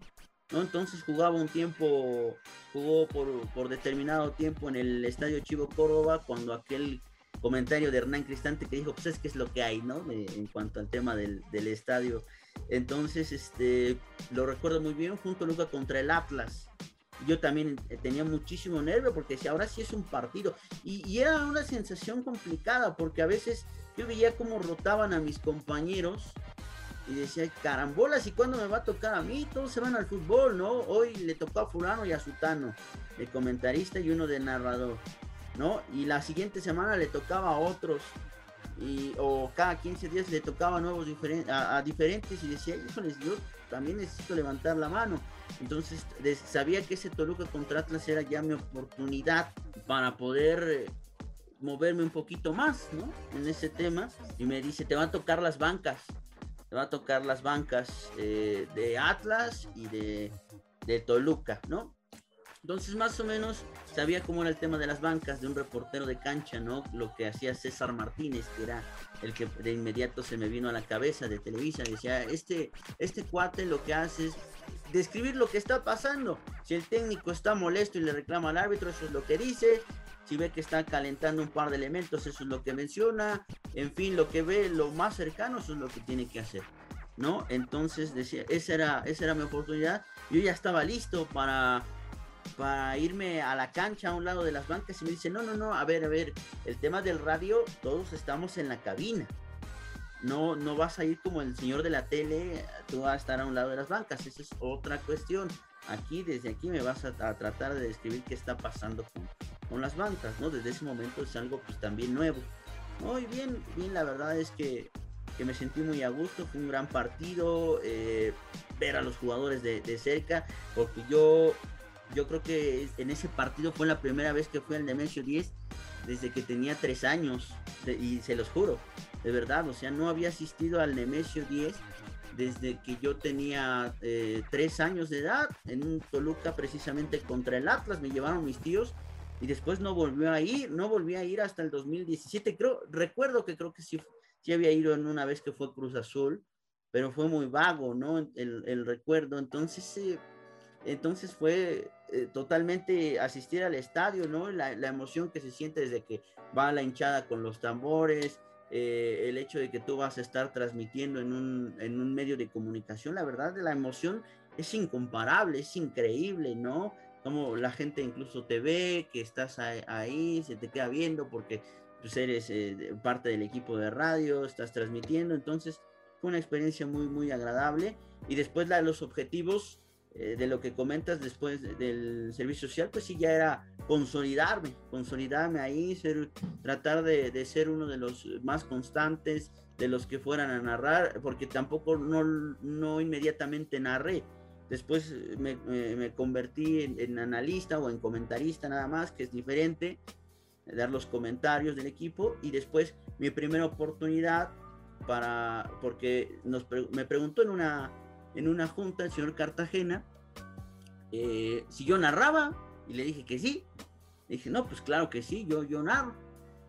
¿no? Entonces jugaba un tiempo, jugó por, por determinado tiempo en el Estadio Chivo Córdoba, cuando aquel comentario de Hernán Cristante que dijo, pues es es lo que hay, ¿no? en cuanto al tema del, del, estadio. Entonces, este, lo recuerdo muy bien, junto a Luca contra el Atlas. Yo también eh, tenía muchísimo nervio porque decía, ahora sí es un partido. Y, y era una sensación complicada porque a veces yo veía cómo rotaban a mis compañeros y decía, carambolas, ¿y cuándo me va a tocar a mí? Todos se van al fútbol, ¿no? Hoy le tocó a Fulano y a Sutano, de comentarista y uno de narrador. ¿No? Y la siguiente semana le tocaba a otros, y, o cada 15 días le tocaba a nuevos a, diferentes y decía, yo también necesito levantar la mano. Entonces sabía que ese Toluca contra Atlas era ya mi oportunidad para poder eh, moverme un poquito más, ¿no? En ese tema. Y me dice, te va a tocar las bancas. Te va a tocar las bancas eh, de Atlas y de, de Toluca, ¿no? Entonces, más o menos, sabía cómo era el tema de las bancas, de un reportero de cancha, ¿no? Lo que hacía César Martínez, que era el que de inmediato se me vino a la cabeza de Televisa. Decía, este, este cuate lo que hace es describir lo que está pasando. Si el técnico está molesto y le reclama al árbitro, eso es lo que dice. Si ve que está calentando un par de elementos, eso es lo que menciona. En fin, lo que ve lo más cercano, eso es lo que tiene que hacer. ¿No? Entonces decía, esa era, esa era mi oportunidad. Yo ya estaba listo para para irme a la cancha a un lado de las bancas y me dice, no, no, no, a ver, a ver, el tema del radio, todos estamos en la cabina. No, no vas a ir como el señor de la tele, tú vas a estar a un lado de las bancas, esa es otra cuestión. Aquí, desde aquí me vas a, tratar de describir qué está pasando con, las bancas, ¿no? Desde ese momento es algo pues también nuevo. Muy bien, bien, la verdad es que, que me sentí muy a gusto, fue un gran partido, eh, ver a los jugadores de, de cerca, porque yo yo creo que en ese partido fue la primera vez que fui al Nemesio 10 desde que tenía tres años, y se los juro, de verdad, o sea, no había asistido al Nemesio 10 desde que yo tenía eh, tres años de edad, en un Toluca precisamente contra el Atlas, me llevaron mis tíos y después no volvió a ir, no volví a ir hasta el 2017, creo, recuerdo que creo que sí, sí había ido en una vez que fue Cruz Azul, pero fue muy vago, ¿no? El, el recuerdo, entonces... Eh, entonces fue eh, totalmente asistir al estadio, ¿no? La, emoción que se siente desde que va la hinchada con los tambores, eh, el hecho de que tú vas a estar transmitiendo en un, en un medio de comunicación, la verdad, la emoción es incomparable, es increíble, ¿no? Como la gente incluso te ve, que estás ahí, se te queda viendo porque pues eres eh, parte del equipo de radio, estás transmitiendo, entonces fue una experiencia muy, muy agradable. Y después la de los objetivos, eh, de lo que comentas después del servicio social, pues sí, ya era consolidarme, consolidarme ahí, ser, tratar de, ser uno de los más constantes, de los que fueran a narrar, porque tampoco no, no inmediatamente narré. Después me, me, convertí en, en, analista o en comentarista nada más, que es diferente, dar los comentarios del equipo. Y después mi primera oportunidad para, porque nos, me preguntó en una en una junta el señor Cartagena eh, si yo narraba y le dije que sí. Le dije, no, pues claro que sí, yo, yo narro.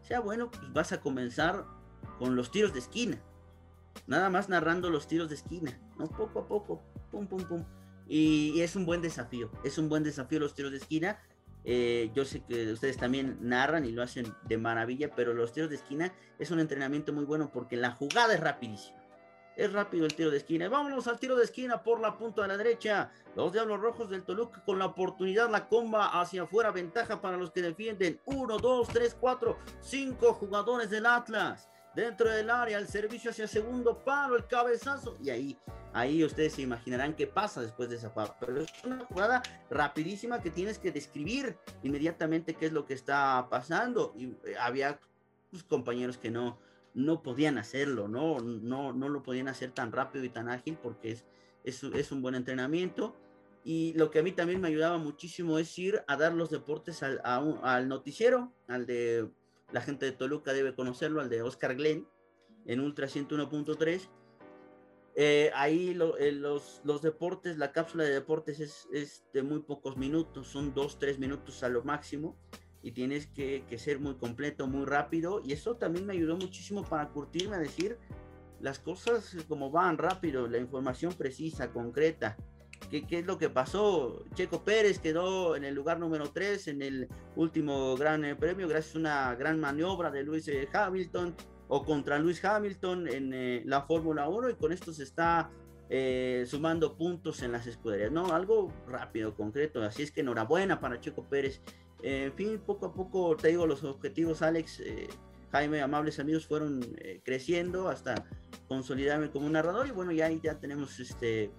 O sea, bueno, pues vas a comenzar con los tiros de esquina. Nada más narrando los tiros de esquina, ¿no? Poco a poco, pum, pum, pum. Y, es un buen desafío, es un buen desafío los tiros de esquina. Eh, yo sé que ustedes también narran y lo hacen de maravilla, pero los tiros de esquina es un entrenamiento muy bueno porque la jugada es rapidísima. Es rápido el tiro de esquina. Vámonos al tiro de esquina por la punta de la derecha. Los Diablos Rojos del Toluca con la oportunidad, la comba hacia afuera. Ventaja para los que defienden. Uno, dos, tres, cuatro, cinco jugadores del Atlas. Dentro del área, el servicio hacia segundo palo, el cabezazo. Y ahí, ahí ustedes se imaginarán qué pasa después de esa jugada. Pero es una jugada rapidísima que tienes que describir inmediatamente qué es lo que está pasando. Y eh, había pues, compañeros que no, no podían hacerlo, ¿no? No, no lo podían hacer tan rápido y tan ágil porque es, es, es, un buen entrenamiento. Y lo que a mí también me ayudaba muchísimo es ir a dar los deportes al, al noticiero, al de la gente de Toluca debe conocerlo, al de Oscar Glenn, en Ultra 101.3. Eh, ahí eh, los, los, deportes, la cápsula de deportes es, es, de muy pocos minutos, son dos, tres minutos a lo máximo y tienes que, que, ser muy completo, muy rápido y eso también me ayudó muchísimo para curtirme a decir las cosas como van rápido, la información precisa, concreta. ¿Qué, ¿Qué, es lo que pasó? Checo Pérez quedó en el lugar número 3 en el último gran eh, premio gracias a una gran maniobra de Luis Hamilton o contra Luis Hamilton en eh, la Fórmula 1 y con esto se está eh, sumando puntos en las escuderías, ¿no? Algo rápido, concreto, así es que enhorabuena para Checo Pérez. En fin, poco a poco, te digo, los objetivos, Alex, eh, Jaime, amables amigos, fueron creciendo hasta consolidarme como narrador y bueno, ya ya tenemos este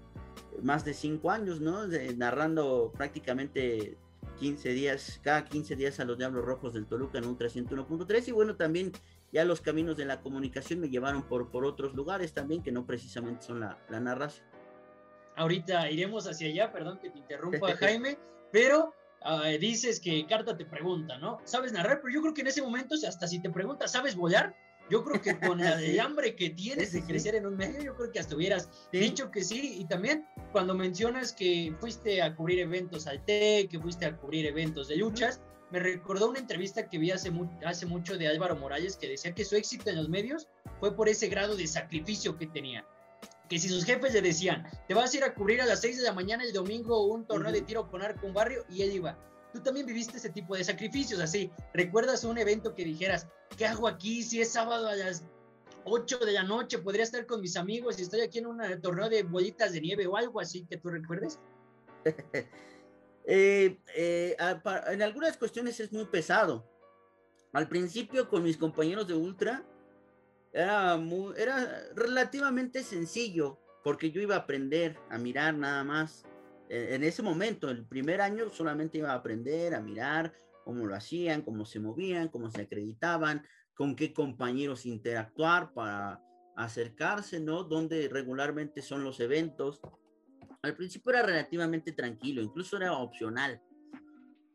más de cinco años, ¿no? narrando prácticamente 15 días, cada 15 días a los Diablos Rojos del Toluca en un 301.3 y bueno, también ya los caminos de la comunicación me llevaron por, por otros lugares también que no precisamente son la, la narración. Ahorita iremos hacia allá, perdón que te interrumpa Jaime, pero uh, dices que Carta te pregunta, ¿no? ¿Sabes narrar? Pero yo creo que en ese momento, hasta si te pregunta, ¿sabes volar? Yo creo que con sí. hambre que tienes de crecer en un medio, yo creo que hasta hubieras sí. dicho que sí. Y también cuando mencionas que fuiste a cubrir eventos al TEC, que fuiste a cubrir eventos de luchas, me recordó una entrevista que vi hace, mu hace mucho de Álvaro Morales que decía que su éxito en los medios fue por ese grado de sacrificio que tenía. Que si sus jefes le decían, te vas a ir a cubrir a las 6 de la mañana el domingo un torneo uh -huh. de tiro con arco un barrio, y él iba. Tú también viviste ese tipo de sacrificios, así. ¿Recuerdas un evento que dijeras, ¿qué hago aquí si es sábado a las 8 de la noche? Podría estar con mis amigos y estoy aquí en un torneo de bolitas de nieve o algo así que tú recuerdes. Eh, eh, en algunas cuestiones es muy pesado. Al principio con mis compañeros de Ultra era, era relativamente sencillo porque yo iba a aprender a mirar nada más. En, en ese momento, el primer año solamente iba a aprender a mirar cómo lo hacían, cómo se movían, cómo se acreditaban, con qué compañeros interactuar para acercarse, ¿no? Donde regularmente son los eventos al principio era relativamente tranquilo, incluso era opcional,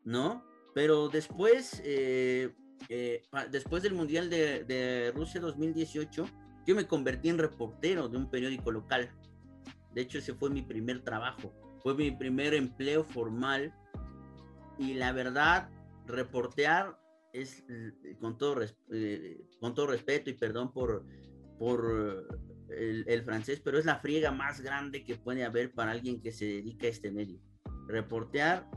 ¿no? Pero después, eh, eh, después del Mundial de, de, Rusia 2018, yo me convertí en reportero de un periódico local. De hecho, ese fue mi primer trabajo, fue mi primer empleo formal. Y la verdad, reportear es, con todo, eh, con todo respeto y perdón por, por el, el, francés, pero es la friega más grande que puede haber para alguien que se dedica a este medio. Reportear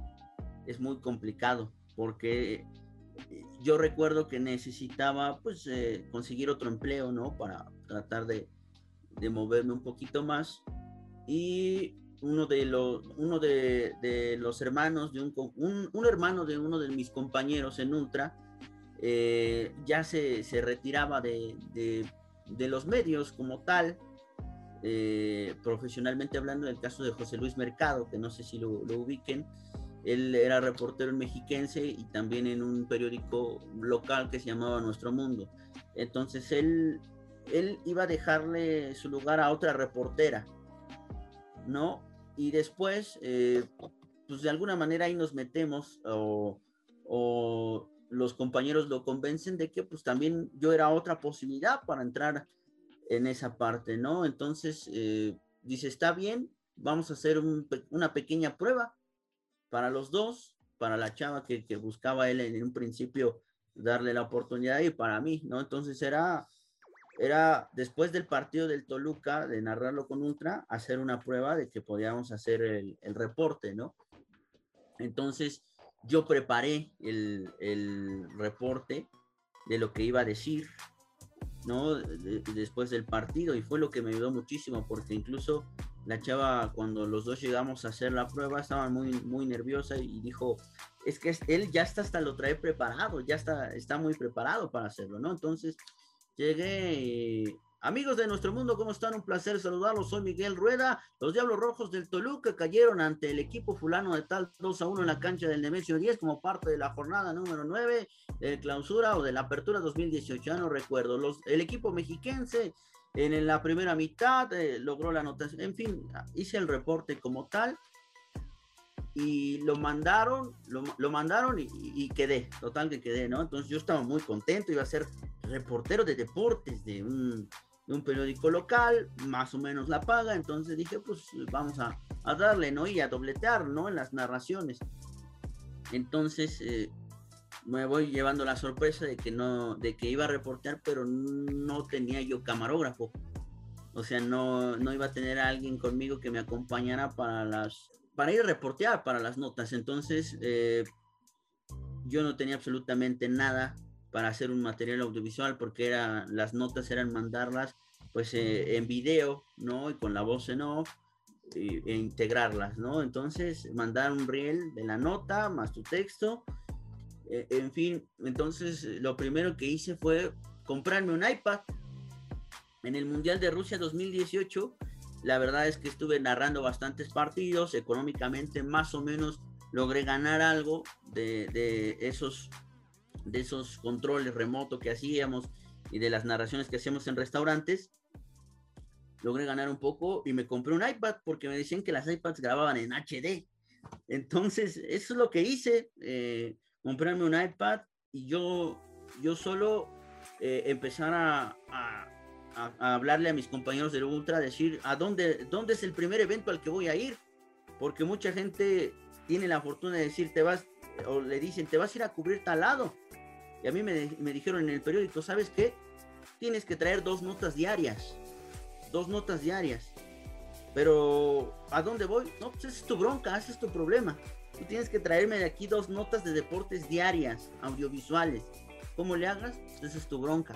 es muy complicado porque yo recuerdo que necesitaba pues eh, conseguir otro empleo, ¿no? Para tratar de, de, moverme un poquito más y uno de los, uno de, de los hermanos de un, un, hermano de uno de mis compañeros en Ultra eh, ya se, se retiraba de, de de los medios como tal, eh, profesionalmente hablando, del caso de José Luis Mercado, que no sé si lo, lo, ubiquen, él era reportero en mexiquense y también en un periódico local que se llamaba Nuestro Mundo. Entonces él, él iba a dejarle su lugar a otra reportera, ¿no? Y después, eh, pues de alguna manera ahí nos metemos o, o los compañeros lo convencen de que pues también yo era otra posibilidad para entrar en esa parte, ¿no? Entonces eh, dice, está bien, vamos a hacer un, una pequeña prueba para los dos, para la chava que, buscaba él en un principio darle la oportunidad y para mí, ¿no? Entonces era, era después del partido del Toluca, de narrarlo con Ultra, hacer una prueba de que podíamos hacer el, reporte, ¿no? Entonces, yo preparé el, el, reporte de lo que iba a decir, ¿no? De, después del partido y fue lo que me ayudó muchísimo porque incluso la chava cuando los dos llegamos a hacer la prueba estaba muy, muy nerviosa y dijo, es que él ya está hasta lo trae preparado, ya está, está muy preparado para hacerlo, ¿no? Entonces llegué Amigos de nuestro mundo, ¿cómo están? Un placer saludarlos. Soy Miguel Rueda. Los Diablos Rojos del Toluca cayeron ante el equipo fulano de tal 2 a 1 en la cancha del Nemesio 10 como parte de la jornada número 9 de clausura o de la apertura 2018. Ya no recuerdo. Los, el equipo mexiquense en, la primera mitad eh, logró la anotación. En fin, hice el reporte como tal. y lo mandaron, lo, mandaron y, quedé, total que quedé, ¿no? Entonces yo estaba muy contento, iba a ser reportero de deportes de un, de un periódico local, más o menos la paga, entonces dije, pues vamos a, a darle, ¿no? Y a dobletear, ¿no? En las narraciones. Entonces eh, me voy llevando la sorpresa de que no, de que iba a reportear, pero no tenía yo camarógrafo. O sea, no, no iba a tener alguien conmigo que me acompañara para las para ir a reportear para las notas. Entonces, eh, yo no tenía absolutamente nada para hacer un material audiovisual porque era, las notas eran mandarlas pues eh, en video, ¿no? Y con la voz en off e, integrarlas, ¿no? Entonces, mandar un reel de la nota más tu texto. E, en fin, entonces lo primero que hice fue comprarme un iPad. En el Mundial de Rusia 2018 la verdad es que estuve narrando bastantes partidos, económicamente más o menos logré ganar algo de, esos, de esos controles remotos que hacíamos y de las narraciones que hacíamos en restaurantes. Logré ganar un poco y me compré un iPad porque me decían que las iPads grababan en HD. Entonces, eso es lo que hice, eh, comprarme un iPad y yo, yo solo eh, empezar a hablarle a mis compañeros del Ultra, decir a dónde, dónde es el primer evento al que voy a ir, porque mucha gente tiene la fortuna de decir, te vas, o le dicen, te vas a ir a cubrir tal lado. Y a mí me, me dijeron en el periódico, ¿sabes qué? Tienes que traer dos notas diarias, dos notas diarias. Pero, ¿a dónde voy? No, pues esa es tu bronca, ese es tu problema. Tú tienes que traerme de aquí dos notas de deportes diarias, audiovisuales. ¿Cómo le hagas? Pues esa es tu bronca.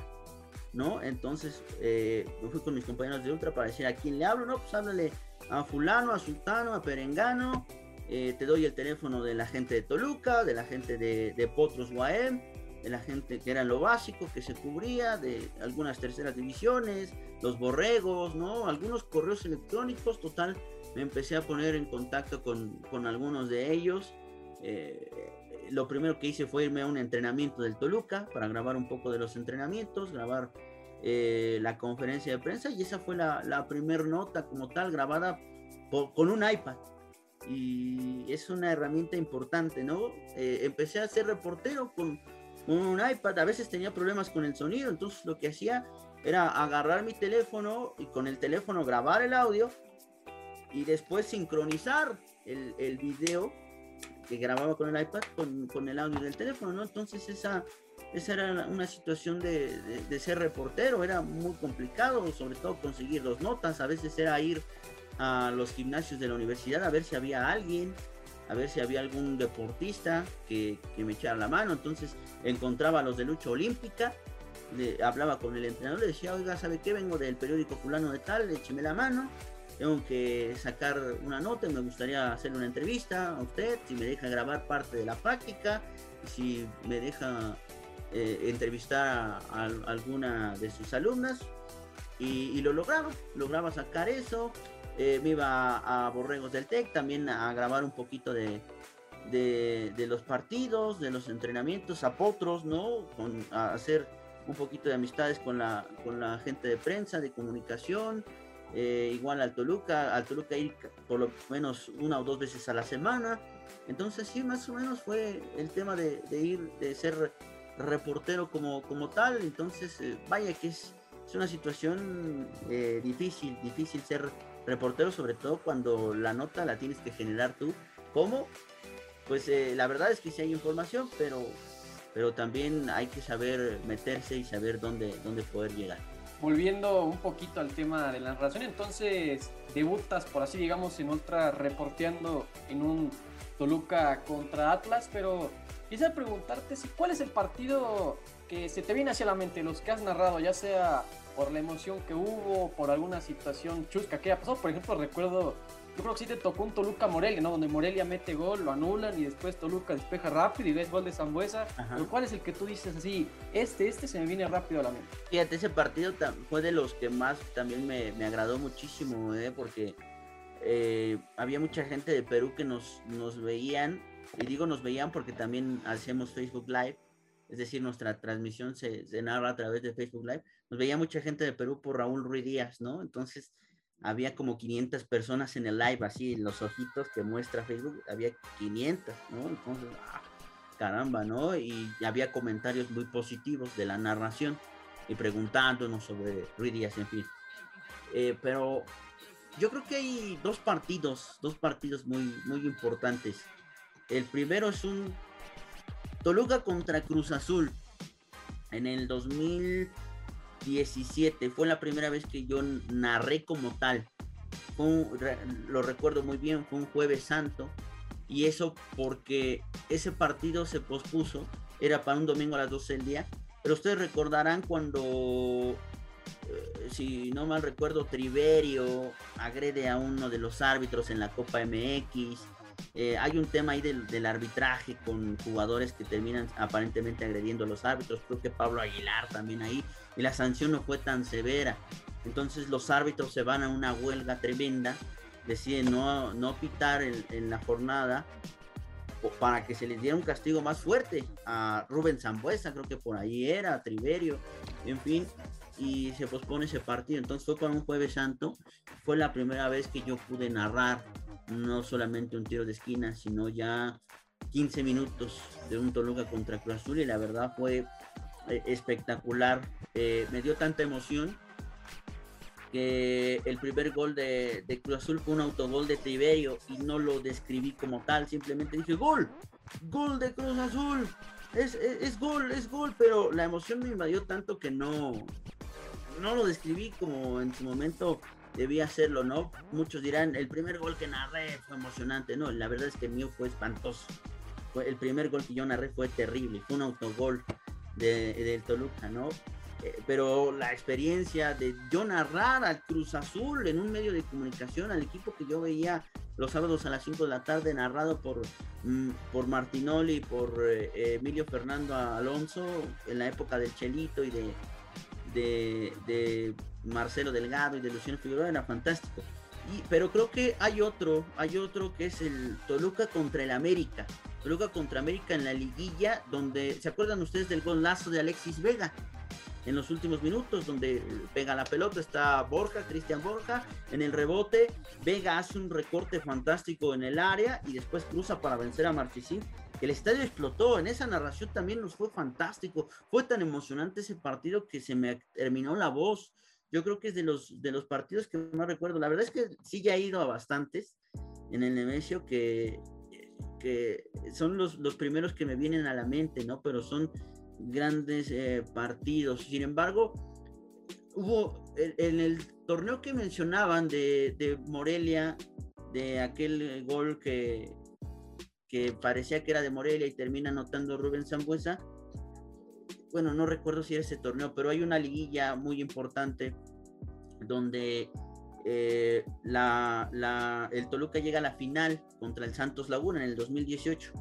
¿no? Entonces eh, me fui con mis compañeros de Ultra para decir a quién le hablo, ¿no? Pues háblale a fulano, a sultano, a perengano, eh, te doy el teléfono de la gente de Toluca, de la gente de, de Potros Guaem, de la gente que era lo básico que se cubría, de algunas terceras divisiones, los borregos, ¿no? Algunos correos electrónicos, total, me empecé a poner en contacto con, con algunos de ellos. Eh, lo primero que hice fue irme a un entrenamiento del Toluca para grabar un poco de los entrenamientos, grabar eh, la conferencia de prensa y esa fue la, la primera nota como tal grabada con un iPad. Y es una herramienta importante, ¿no? Eh, empecé a ser reportero con, un iPad, a veces tenía problemas con el sonido, entonces lo que hacía era agarrar mi teléfono y con el teléfono grabar el audio y después sincronizar el, el video que grababa con el iPad con, con, el audio del teléfono, ¿no? Entonces esa, esa era una situación de, de, ser reportero, era muy complicado, sobre todo conseguir dos notas, a veces era ir a los gimnasios de la universidad a ver si había alguien, a ver si había algún deportista que, que me echara la mano, entonces encontraba a los de lucha olímpica, le, hablaba con el entrenador, le decía, oiga, ¿sabe qué? Vengo del periódico fulano de tal, écheme la mano, tengo que sacar una nota me gustaría hacer una entrevista a usted, si me deja grabar parte de la práctica, si me deja eh, entrevistar a, alguna de sus alumnas. Y, lo lograba, lograba sacar eso. Eh, me iba a, Borregos del TEC también a grabar un poquito de, de, los partidos, de los entrenamientos, a potros, ¿no? Con, a hacer un poquito de amistades con la, con la gente de prensa, de comunicación, eh, igual al Toluca, al Toluca ir por lo menos una o dos veces a la semana. Entonces sí, más o menos fue el tema de, ir, de ser reportero como, como tal. Entonces, eh, vaya que es, es una situación eh, difícil, difícil ser reportero, sobre todo cuando la nota la tienes que generar tú. ¿Cómo? Pues la verdad es que sí hay información, pero, pero también hay que saber meterse y saber dónde, dónde poder llegar volviendo un poquito al tema de la narración, entonces debutas, por así digamos, en Ultra reporteando en un Toluca contra Atlas, pero quisiera preguntarte si cuál es el partido que se te viene hacia la mente, los que has narrado, ya sea por la emoción que hubo, por alguna situación chusca que haya pasado. Por ejemplo, recuerdo yo creo que sí te tocó un Toluca Morelia, ¿no? Donde Morelia mete gol, lo anulan y después Toluca despeja rápido y ves gol de Zambuesa. ¿Cuál es el que tú dices así? Este, este se me viene rápido a la mente. Fíjate, ese partido fue de los que más también me, me agradó muchísimo, ¿eh? Porque eh, había mucha gente de Perú que nos, nos veían, y digo nos veían porque también hacemos Facebook Live, es decir, nuestra transmisión se, se narra a través de Facebook Live. Nos veía mucha gente de Perú por Raúl Ruiz Díaz, ¿no? Entonces había como 500 personas en el live, así en los ojitos que muestra Facebook, había 500, ¿no? Entonces, ah, caramba, ¿no? Y había comentarios muy positivos de la narración y preguntándonos sobre Ruiz en fin. Eh, pero yo creo que hay dos partidos, dos partidos muy, muy importantes. El primero es un Toluca contra Cruz Azul en el 2017. Fue la primera vez que yo narré como tal. lo recuerdo muy bien, fue un jueves santo. Y eso porque ese partido se pospuso. Era para un domingo a las 12 del día. Pero ustedes recordarán cuando eh, si no mal recuerdo, Triverio agrede a uno de los árbitros en la Copa MX. Eh, hay un tema ahí del, arbitraje con jugadores que terminan aparentemente agrediendo a los árbitros. Creo que Pablo Aguilar también ahí. Y la sanción no fue tan severa. Entonces los árbitros se van a una huelga tremenda. Deciden no, no pitar en, la jornada para que se les diera un castigo más fuerte a Rubén Zambuesa, creo que por ahí era, a Triverio, en fin, y se pospone ese partido. Entonces fue para un jueves santo, fue la primera vez que yo pude narrar no solamente un tiro de esquina, sino ya 15 minutos de un Toluca contra Cruz Azul y la verdad fue espectacular. Eh, me dio tanta emoción que el primer gol de, Cruz Azul fue un autogol de Tiberio y no lo describí como tal, simplemente dije gol, gol de Cruz Azul. Es, es, gol, es gol, pero la emoción me invadió tanto que no, no lo describí como en su momento debía hacerlo, ¿no? Muchos dirán, el primer gol que narré fue emocionante. No, la verdad es que el mío fue espantoso. El primer gol que yo narré fue terrible, fue un autogol de, del Toluca, ¿no? Eh, pero la experiencia de yo narrar al Cruz Azul en un medio de comunicación, al equipo que yo veía los sábados a las 5 de la tarde, narrado por, mm, por Martinoli, por eh, Emilio Fernando Alonso, en la época del Chelito y de, de, Marcelo Delgado y de Luciano Figueroa era fantástico. Y, pero creo que hay otro, hay otro que es el Toluca contra el América. Toluca contra América en la liguilla, donde, ¿se acuerdan ustedes del golazo de Alexis Vega? En los últimos minutos, donde pega la pelota, está Borja, Cristian Borja, en el rebote, Vega hace un recorte fantástico en el área y después cruza para vencer a Marchesín el estadio explotó, en esa narración también nos fue fantástico, fue tan emocionante ese partido que se me terminó la voz. Yo creo que es de los, de los partidos que más recuerdo. La verdad es que sí ya he ido a bastantes en el Nemesio que, que son los, los primeros que me vienen a la mente, ¿no? Pero son grandes eh, partidos. Sin embargo, hubo en, el torneo que mencionaban de, de Morelia, de aquel gol que, que parecía que era de Morelia y termina anotando Rubén Zambuesa. Bueno, no recuerdo si era ese torneo, pero hay una liguilla muy importante donde eh, el Toluca llega a la final contra el Santos Laguna en el 2018.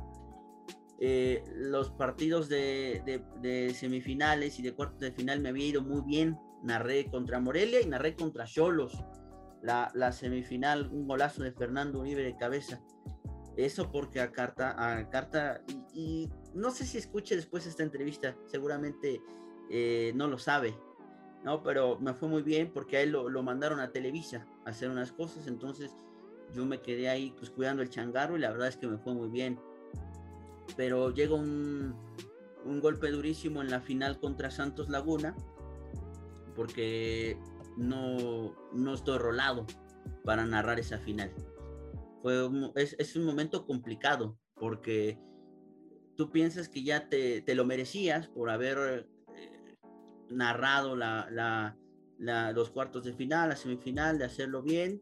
Eh, los partidos de, semifinales y de cuartos de final me había ido muy bien. Narré contra Morelia y narré contra Cholos. La, la semifinal, un golazo de Fernando Uribe de cabeza. Eso porque a Carta, a Carta, y, no sé si escuche después esta entrevista, seguramente eh, no lo sabe, ¿no? Pero me fue muy bien porque a él lo, mandaron a Televisa a hacer unas cosas, entonces yo me quedé ahí pues cuidando el changarro y la verdad es que me fue muy bien. Pero llega un, un golpe durísimo en la final contra Santos Laguna porque no, no estoy rolado para narrar esa final fue es, un momento complicado porque tú piensas que ya te, lo merecías por haber narrado la, los cuartos de final, la semifinal, de hacerlo bien.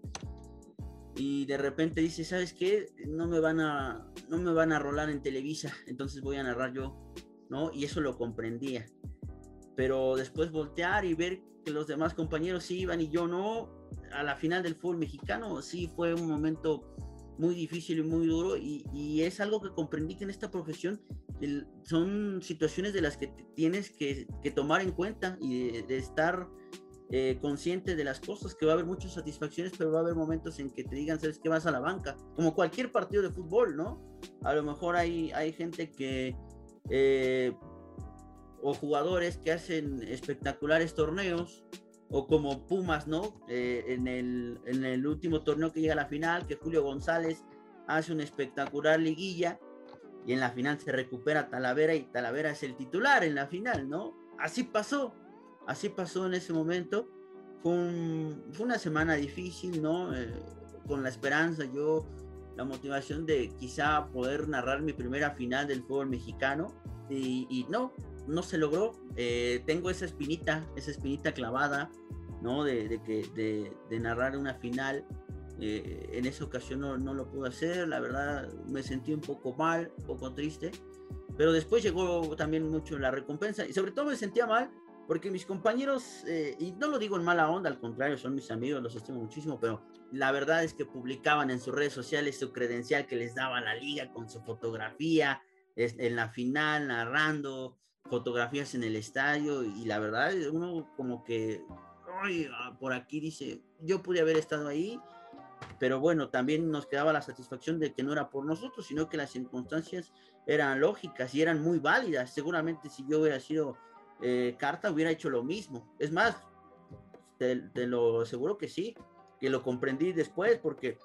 Y de repente dices, ¿sabes qué? No me van a, no me van a rolar en Televisa, entonces voy a narrar yo, ¿no? Y eso lo comprendía. Pero después voltear y ver que los demás compañeros sí iban y yo no, a la final del fútbol mexicano, sí fue un momento muy difícil y muy duro y, es algo que comprendí que en esta profesión son situaciones de las que tienes que, tomar en cuenta y de, estar eh, consciente de las cosas, que va a haber muchas satisfacciones, pero va a haber momentos en que te digan, sabes que vas a la banca, como cualquier partido de fútbol, ¿no? A lo mejor hay, hay gente que... Eh, o jugadores que hacen espectaculares torneos o como Pumas, ¿no? Eh, en, el, en el último torneo que llega a la final, que Julio González hace una espectacular liguilla y en la final se recupera Talavera y Talavera es el titular en la final, ¿no? Así pasó, así pasó en ese momento. Fue, una semana difícil, ¿no? Eh, con la esperanza, yo, la motivación de quizá poder narrar mi primera final del fútbol mexicano y, no, no se logró. Eh, tengo esa espinita, esa espinita clavada, ¿no? De, que, de narrar una final eh, en esa ocasión no, lo pude hacer, la verdad me sentí un poco mal, un poco triste, pero después llegó también mucho la recompensa y sobre todo me sentía mal porque mis compañeros, eh, y no lo digo en mala onda, al contrario, son mis amigos, los estimo muchísimo, pero la verdad es que publicaban en sus redes sociales su credencial que les daba la liga con su fotografía en la final, narrando fotografías en el estadio y la verdad uno como que ah, por aquí dice, yo pude haber estado ahí pero bueno, también nos quedaba la satisfacción de que no era por nosotros, sino que las circunstancias eran lógicas y eran muy válidas. Seguramente si yo hubiera sido eh, carta, hubiera hecho lo mismo. Es más, te, lo aseguro que sí, que lo comprendí después, porque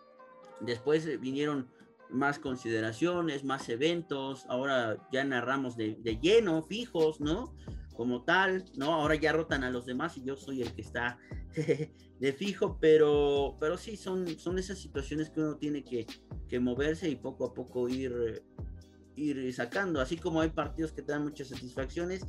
después vinieron más consideraciones, más eventos, ahora ya narramos de, de lleno, fijos, ¿no? Como tal, ¿no? Ahora ya rotan a los demás y yo soy el que está de fijo, pero, pero sí, son, son esas situaciones que uno tiene que, que moverse y poco a poco ir, ir sacando. Así como hay partidos que te dan muchas satisfacciones,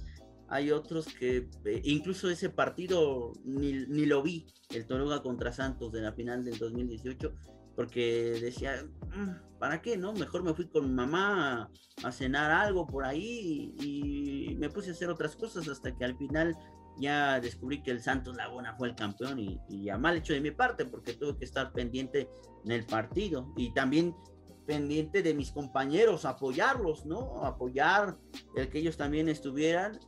hay otros que eh, incluso ese partido ni, ni, lo vi, el Toluca contra Santos de la final del 2018, porque decía, mm, ¿para qué? no Mejor me fui con mamá a, cenar algo por ahí y, me puse a hacer otras cosas hasta que al final ya descubrí que el Santos Laguna fue el campeón y, y, a mal hecho de mi parte porque tuve que estar pendiente en el partido y también pendiente de mis compañeros, apoyarlos, ¿no? Apoyar el que ellos también estuvieran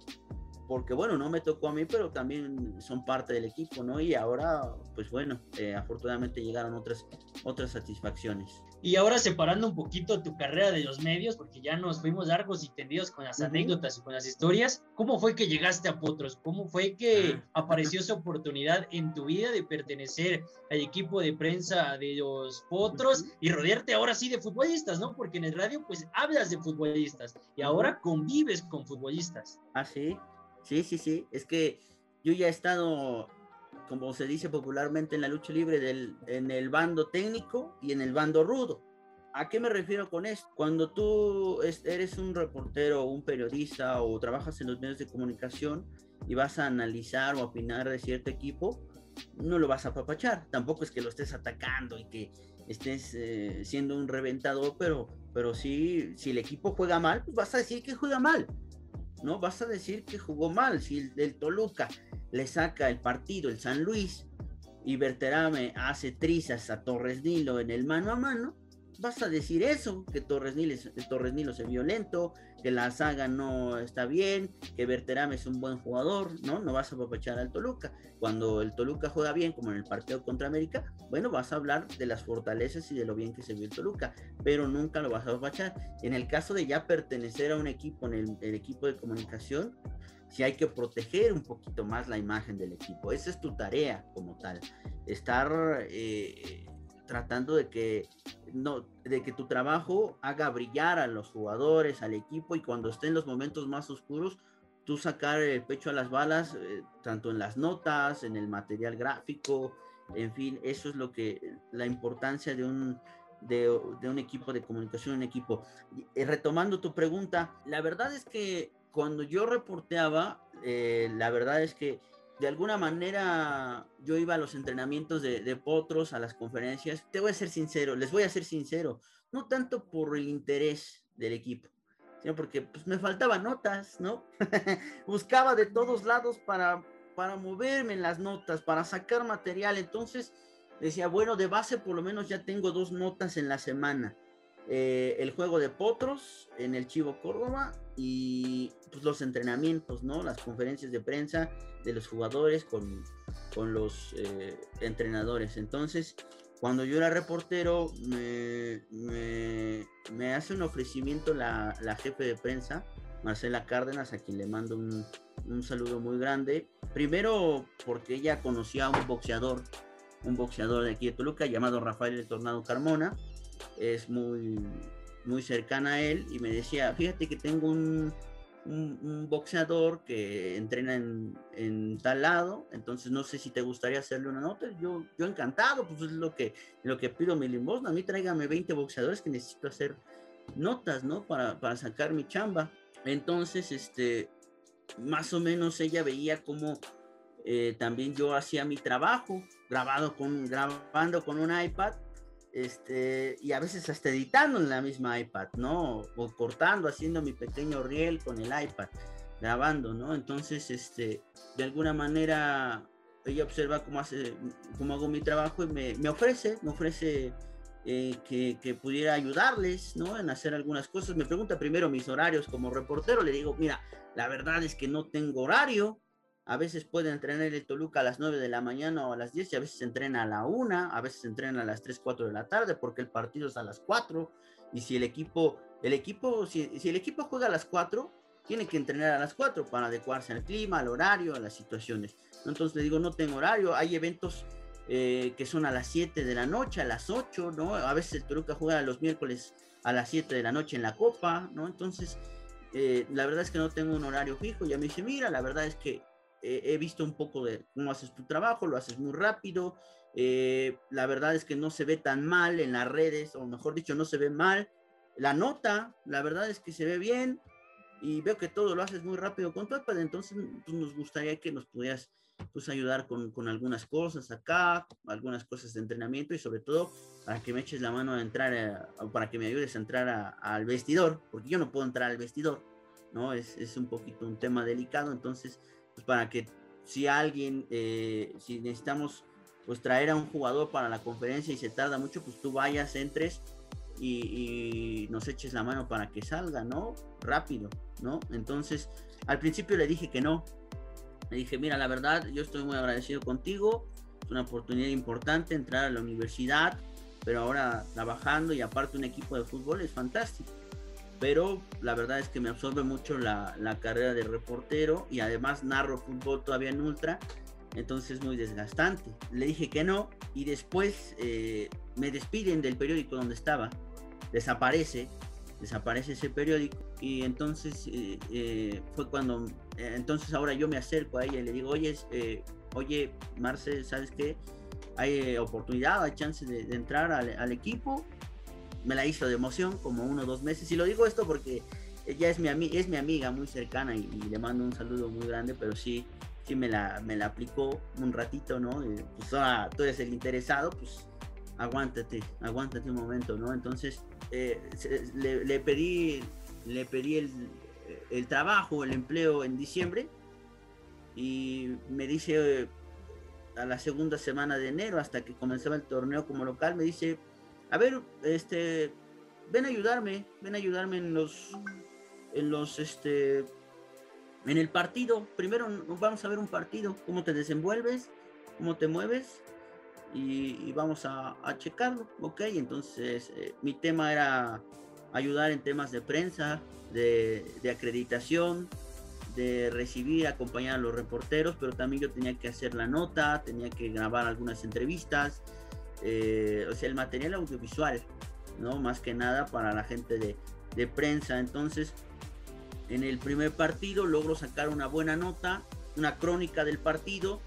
porque bueno, no me tocó a mí, pero también son parte del equipo, ¿no? Y ahora, pues bueno, eh, afortunadamente llegaron otras, otras satisfacciones. Y ahora separando un poquito tu carrera de los medios, porque ya nos fuimos largos y tendidos con las anécdotas y con las historias, ¿cómo fue que llegaste a Potros? ¿Cómo fue que ah. apareció esa oportunidad en tu vida de pertenecer al equipo de prensa de los Potros y rodearte ahora sí de futbolistas, ¿no? Porque en el radio pues hablas de futbolistas y ahora convives con futbolistas. Ah, sí. Sí, sí, sí. Es que yo ya he estado, como se dice popularmente en la lucha libre, en el bando técnico y en el bando rudo. ¿A qué me refiero con esto? Cuando tú eres un reportero, un periodista o trabajas en los medios de comunicación y vas a analizar o opinar de cierto equipo, no lo vas a apapachar. Tampoco es que lo estés atacando y que estés eh, siendo un reventador, pero, pero sí, si el equipo juega mal, pues vas a decir que juega mal. ¿No? Vas a decir que jugó mal. Si el, Toluca le saca el partido el San Luis y Berterame hace trizas a Torres Nilo en el mano a mano, vas a decir eso, que Torres Nilo, Torres Nilo es violento, que la saga no está bien, que Berterame es un buen jugador, ¿no? No vas a aprovechar al Toluca. Cuando el Toluca juega bien, como en el partido contra América, bueno, vas a hablar de las fortalezas y de lo bien que se vio el Toluca, pero nunca lo vas a aprovechar. En el caso de ya pertenecer a un equipo, en el, equipo de comunicación, si hay que proteger un poquito más la imagen del equipo. Esa es tu tarea como tal. Estar eh, tratando de que no de que tu trabajo haga brillar a los jugadores, al equipo y cuando estén los momentos más oscuros, tú sacar el pecho a las balas, eh, tanto en las notas, en el material gráfico, en fin, eso es lo que la importancia de un de, un equipo de comunicación, un equipo. Y, retomando tu pregunta, la verdad es que cuando yo reporteaba, eh, la verdad es que de alguna manera yo iba a los entrenamientos de, Potros, a las conferencias. Te voy a ser sincero, les voy a ser sincero, no tanto por el interés del equipo, sino porque pues, me faltaban notas, ¿no? Buscaba de todos lados para, para moverme en las notas, para sacar material. Entonces decía, bueno, de base por lo menos ya tengo dos notas en la semana. Eh, el juego de Potros en el Chivo Córdoba y pues, los entrenamientos, ¿no? Las conferencias de prensa de los jugadores con, con los eh, entrenadores. Entonces, cuando yo era reportero, me, me, hace un ofrecimiento la, la, jefe de prensa, Marcela Cárdenas, a quien le mando un, un saludo muy grande. Primero porque ella conocía a un boxeador, un boxeador de aquí de Toluca llamado Rafael el Tornado Carmona. Es muy, muy cercana a él y me decía, fíjate que tengo un, un, boxeador que entrena en, en, tal lado, entonces no sé si te gustaría hacerle una nota. Yo, yo encantado, pues es lo que, lo que pido mi limosna. A mí tráigame 20 boxeadores que necesito hacer notas, ¿no? Para, para sacar mi chamba. Entonces, este, más o menos ella veía como eh, también yo hacía mi trabajo, grabado con, grabando con un iPad, este, y a veces hasta editando en la misma iPad, ¿no? O cortando, haciendo mi pequeño riel con el iPad, grabando, ¿no? Entonces, este, de alguna manera, ella observa cómo, hace, cómo hago mi trabajo y me, ofrece, me ofrece eh, que, que, pudiera ayudarles, ¿no? En hacer algunas cosas. Me pregunta primero mis horarios como reportero, le digo, mira, la verdad es que no tengo horario, a veces puede entrenar el Toluca a las 9 de la mañana o a las 10 y a veces entrena a la 1, a veces entrena a las 3, 4 de la tarde porque el partido es a las 4 y si el equipo, el equipo, si, si el equipo juega a las 4, tiene que entrenar a las 4 para adecuarse al clima, al horario, a las situaciones. Entonces le digo, no tengo horario, hay eventos eh, que son a las 7 de la noche, a las 8, ¿no? A veces el Toluca juega los miércoles a las 7 de la noche en la Copa, ¿no? Entonces, eh, la verdad es que no tengo un horario fijo. Ya me dice, mira, la verdad es que he visto un poco de cómo haces tu trabajo, lo haces muy rápido. Eh, la verdad es que no se ve tan mal en las redes, o mejor dicho, no se ve mal. La nota, la verdad es que se ve bien y veo que todo lo haces muy rápido con tu iPad, entonces pues, nos gustaría que nos pudieras pues, ayudar con, con, algunas cosas acá, algunas cosas de entrenamiento y sobre todo para que me eches la mano a entrar, para que me ayudes a entrar al vestidor, porque yo no puedo entrar al vestidor, ¿no? Es, es un poquito un tema delicado, entonces pues para que si alguien, eh, si necesitamos pues traer a un jugador para la conferencia y se tarda mucho, pues tú vayas, entres y, nos eches la mano para que salga, ¿no? Rápido, ¿no? Entonces, al principio le dije que no. Le dije, mira, la verdad, yo estoy muy agradecido contigo. Es una oportunidad importante entrar a la universidad, pero ahora trabajando y aparte un equipo de fútbol es fantástico pero la verdad es que me absorbe mucho la, la, carrera de reportero y además narro fútbol todavía en ultra, entonces es muy desgastante. Le dije que no y después eh, me despiden del periódico donde estaba, desaparece, desaparece ese periódico y entonces eh, eh, fue cuando, entonces ahora yo me acerco a ella y le digo, oye, oye, Marce, ¿sabes qué? Hay oportunidad, hay chance de, de entrar al, al equipo me la hizo de emoción como uno o dos meses. Y lo digo esto porque ella es mi, es mi amiga muy cercana y, le mando un saludo muy grande, pero sí, sí me la, me la aplicó un ratito, ¿no? pues ahora tú eres el interesado, pues aguántate, aguántate un momento, ¿no? Entonces eh, le, pedí, le pedí el, el, trabajo, el empleo en diciembre y me dice a la segunda semana de enero, hasta que comenzaba el torneo como local, me dice, a ver, este, ven a ayudarme, ven a ayudarme en los, en los, este, en el partido. Primero vamos a ver un partido, cómo te desenvuelves, cómo te mueves y, vamos a, checarlo, ok. Entonces eh, mi tema era ayudar en temas de prensa, de, de acreditación, de recibir, acompañar a los reporteros, pero también yo tenía que hacer la nota, tenía que grabar algunas entrevistas, eh, o sea, el material audiovisual, ¿no? Más que nada para la gente de, de prensa. Entonces, en el primer partido logro sacar una buena nota, una crónica del partido,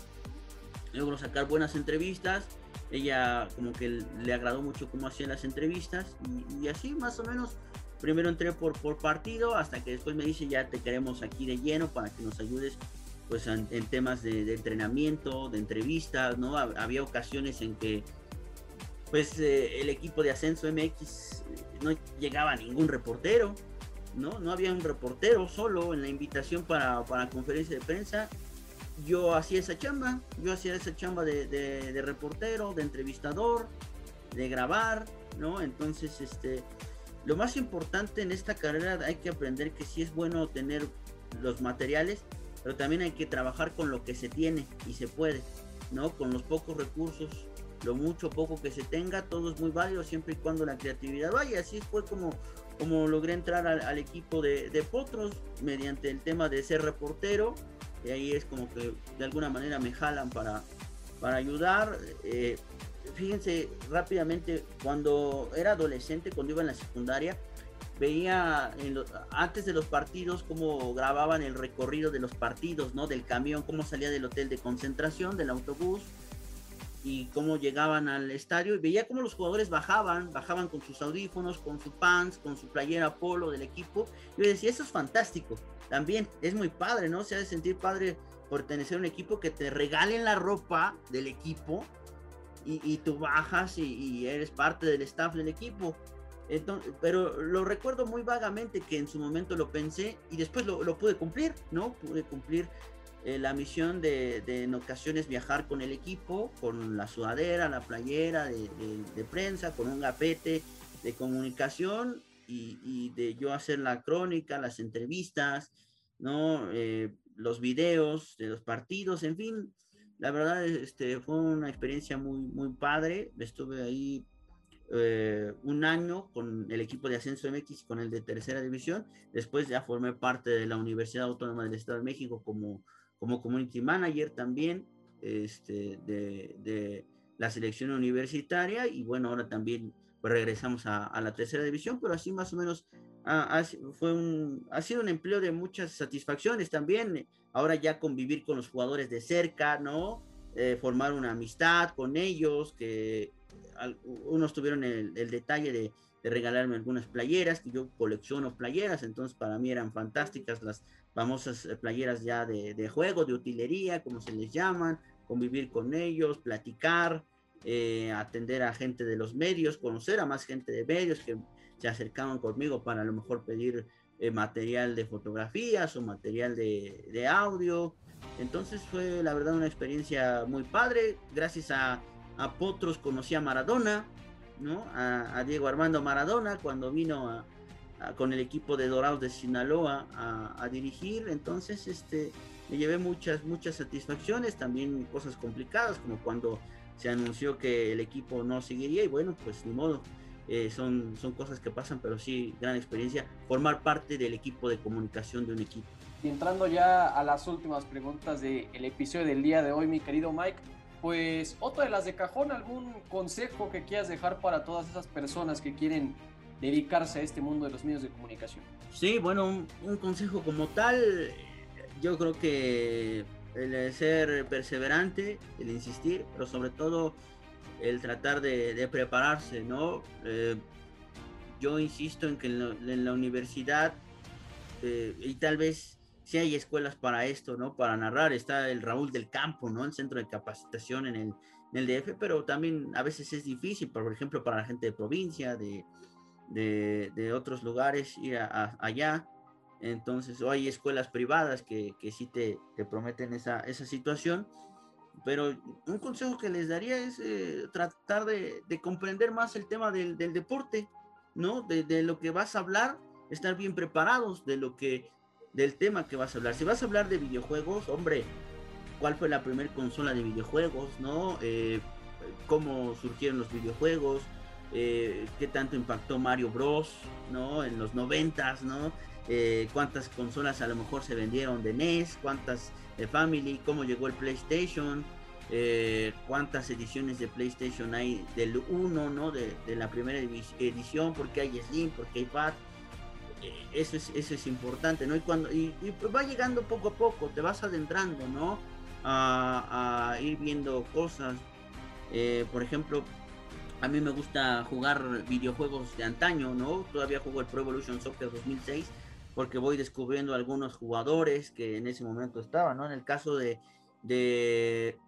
logro sacar buenas entrevistas. Ella como que le agradó mucho cómo hacían las entrevistas y, así más o menos. Primero entré por, por partido hasta que después me dice ya te queremos aquí de lleno para que nos ayudes pues en, temas de, de, entrenamiento, de entrevistas, ¿no? Había ocasiones en que pues eh, el equipo de Ascenso MX eh, no llegaba ningún reportero, ¿no? No había un reportero solo en la invitación para, para conferencia de prensa. Yo hacía esa chamba, yo hacía esa chamba de, de, reportero, de entrevistador, de grabar, ¿no? Entonces, este, lo más importante en esta carrera hay que aprender que sí es bueno tener los materiales, pero también hay que trabajar con lo que se tiene y se puede, ¿no? Con los pocos recursos lo mucho o poco que se tenga, todo es muy válido siempre y cuando la creatividad vaya. Así fue como, como logré entrar al, equipo de, de, Potros mediante el tema de ser reportero. Y ahí es como que de alguna manera me jalan para, para ayudar. Eh, fíjense rápidamente, cuando era adolescente, cuando iba en la secundaria, veía antes de los partidos cómo grababan el recorrido de los partidos, ¿no? Del camión, cómo salía del hotel de concentración, del autobús y cómo llegaban al estadio y veía cómo los jugadores bajaban, bajaban con sus audífonos, con su pants, con su playera polo del equipo. Y yo decía, eso es fantástico. También es muy padre, ¿no? Se ha de sentir padre pertenecer a un equipo que te regalen la ropa del equipo y, tú bajas y, eres parte del staff del equipo. Entonces, pero lo recuerdo muy vagamente que en su momento lo pensé y después lo pude cumplir, ¿no? Pude cumplir eh, la misión de, en ocasiones viajar con el equipo, con la sudadera, la playera de, prensa, con un gapete de comunicación y, de yo hacer la crónica, las entrevistas, ¿no? Eh, los videos de los partidos, en fin, la verdad este, fue una experiencia muy, muy padre. Estuve ahí eh, un año con el equipo de Ascenso MX, con el de Tercera División. Después ya formé parte de la Universidad Autónoma del Estado de México como, como Community Manager también este, de, de la selección universitaria. Y bueno, ahora también pues, regresamos a, a, la Tercera División, pero así más o menos ha, fue un, ha sido un empleo de muchas satisfacciones también. Ahora ya convivir con los jugadores de cerca, ¿no? Eh, formar una amistad con ellos, que unos tuvieron el, detalle de, regalarme algunas playeras, que yo colecciono playeras, entonces para mí eran fantásticas las famosas eh, playeras ya de, de juego, de utilería, como se les llaman, convivir con ellos, platicar, eh, atender a gente de los medios, conocer a más gente de medios que se acercaban conmigo para a lo mejor pedir eh, material de fotografías o material de, audio. Entonces fue la verdad una experiencia muy padre. Gracias a, a Potros conocí a Maradona, ¿no? A, Diego Armando Maradona cuando vino con el equipo de Dorados de Sinaloa a, dirigir. Entonces este, me llevé muchas, muchas satisfacciones, también cosas complicadas como cuando se anunció que el equipo no seguiría y bueno, pues ni modo eh, son, son cosas que pasan, pero sí, gran experiencia formar parte del equipo de comunicación de un equipo. Y entrando ya a las últimas preguntas del episodio del día de hoy, mi querido Mike, pues otra de las de cajón, algún consejo que quieras dejar para todas esas personas que quieren dedicarse a este mundo de los medios de comunicación. Sí, bueno, un, consejo como tal, yo creo que el ser perseverante, el insistir, pero sobre todo el tratar de, prepararse, ¿no? Eh, yo insisto en que en la, universidad, eh, y tal vez si hay escuelas para esto, ¿no? Para narrar, está el Raúl del Campo, ¿no? El centro de capacitación en el, en el DF, pero también a veces es difícil, por ejemplo, para la gente de provincia, de, de, otros lugares, ir allá. Entonces, hay escuelas privadas que, que sí te, te prometen esa, esa situación pero un consejo que les daría es eh, tratar de, comprender más el tema del, deporte, ¿no? De, lo que vas a hablar, estar bien preparados de lo que, del tema que vas a hablar. Si vas a hablar de videojuegos, hombre, ¿cuál fue la primera consola de videojuegos, no? Eh, ¿Cómo surgieron los videojuegos? Eh, ¿Qué tanto impactó Mario Bros, no? En los noventas, ¿no? ¿Cuántas consolas a lo mejor se vendieron de NES? ¿Cuántas de Family, cómo llegó el PlayStation, eh, cuántas ediciones de PlayStation hay del 1, ¿no? De, la primera edición, porque hay Slim, porque hay Fat. Eh, eso, es, eso es importante, ¿no? Y, cuando, y, va llegando poco a poco, te vas adentrando, ¿no? A, ir viendo cosas. Eh, por ejemplo, a mí me gusta jugar videojuegos de antaño, ¿no? Todavía juego el Pro Evolution Soccer 2006 porque voy descubriendo algunos jugadores que en ese momento estaban, ¿no? En el caso de, de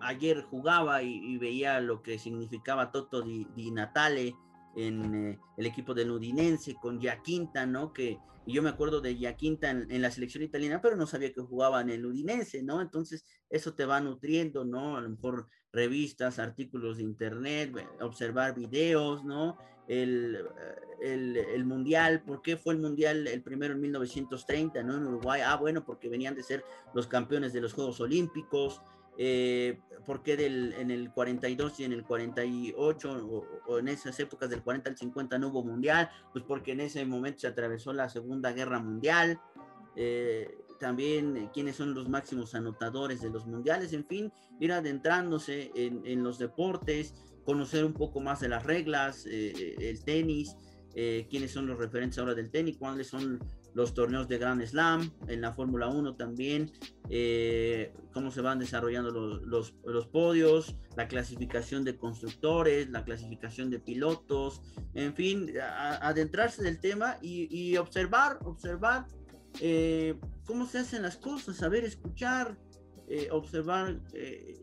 ayer jugaba y, veía lo que significaba Toto Di, Natale en eh, el equipo del Udinense con Giaquinta, ¿no? Que y yo me acuerdo de Giaquinta en, en, la selección italiana, pero no sabía que jugaba en el Udinense, ¿no? Entonces eso te va nutriendo, ¿no? A lo mejor revistas, artículos de internet, observar videos, ¿no? el, el, mundial, ¿por qué fue el mundial el primero en 1930, ¿no? En Uruguay, ah, bueno, porque venían de ser los campeones de los Juegos Olímpicos, eh, por qué del, en el 42 y en el 48 o, en esas épocas del 40 al 50 no hubo mundial, pues porque en ese momento se atravesó la Segunda Guerra Mundial. Eh, también eh, quiénes son los máximos anotadores de los mundiales, en fin, ir adentrándose en, los deportes, conocer un poco más de las reglas, el tenis, quiénes son los referentes ahora del tenis, cuáles son los torneos de Grand Slam, en la Fórmula 1 también, eh, cómo se van desarrollando los, los, podios, la clasificación de constructores, la clasificación de pilotos, en fin, adentrarse del tema y, observar, observar eh, cómo se hacen las cosas, saber escuchar, eh, observar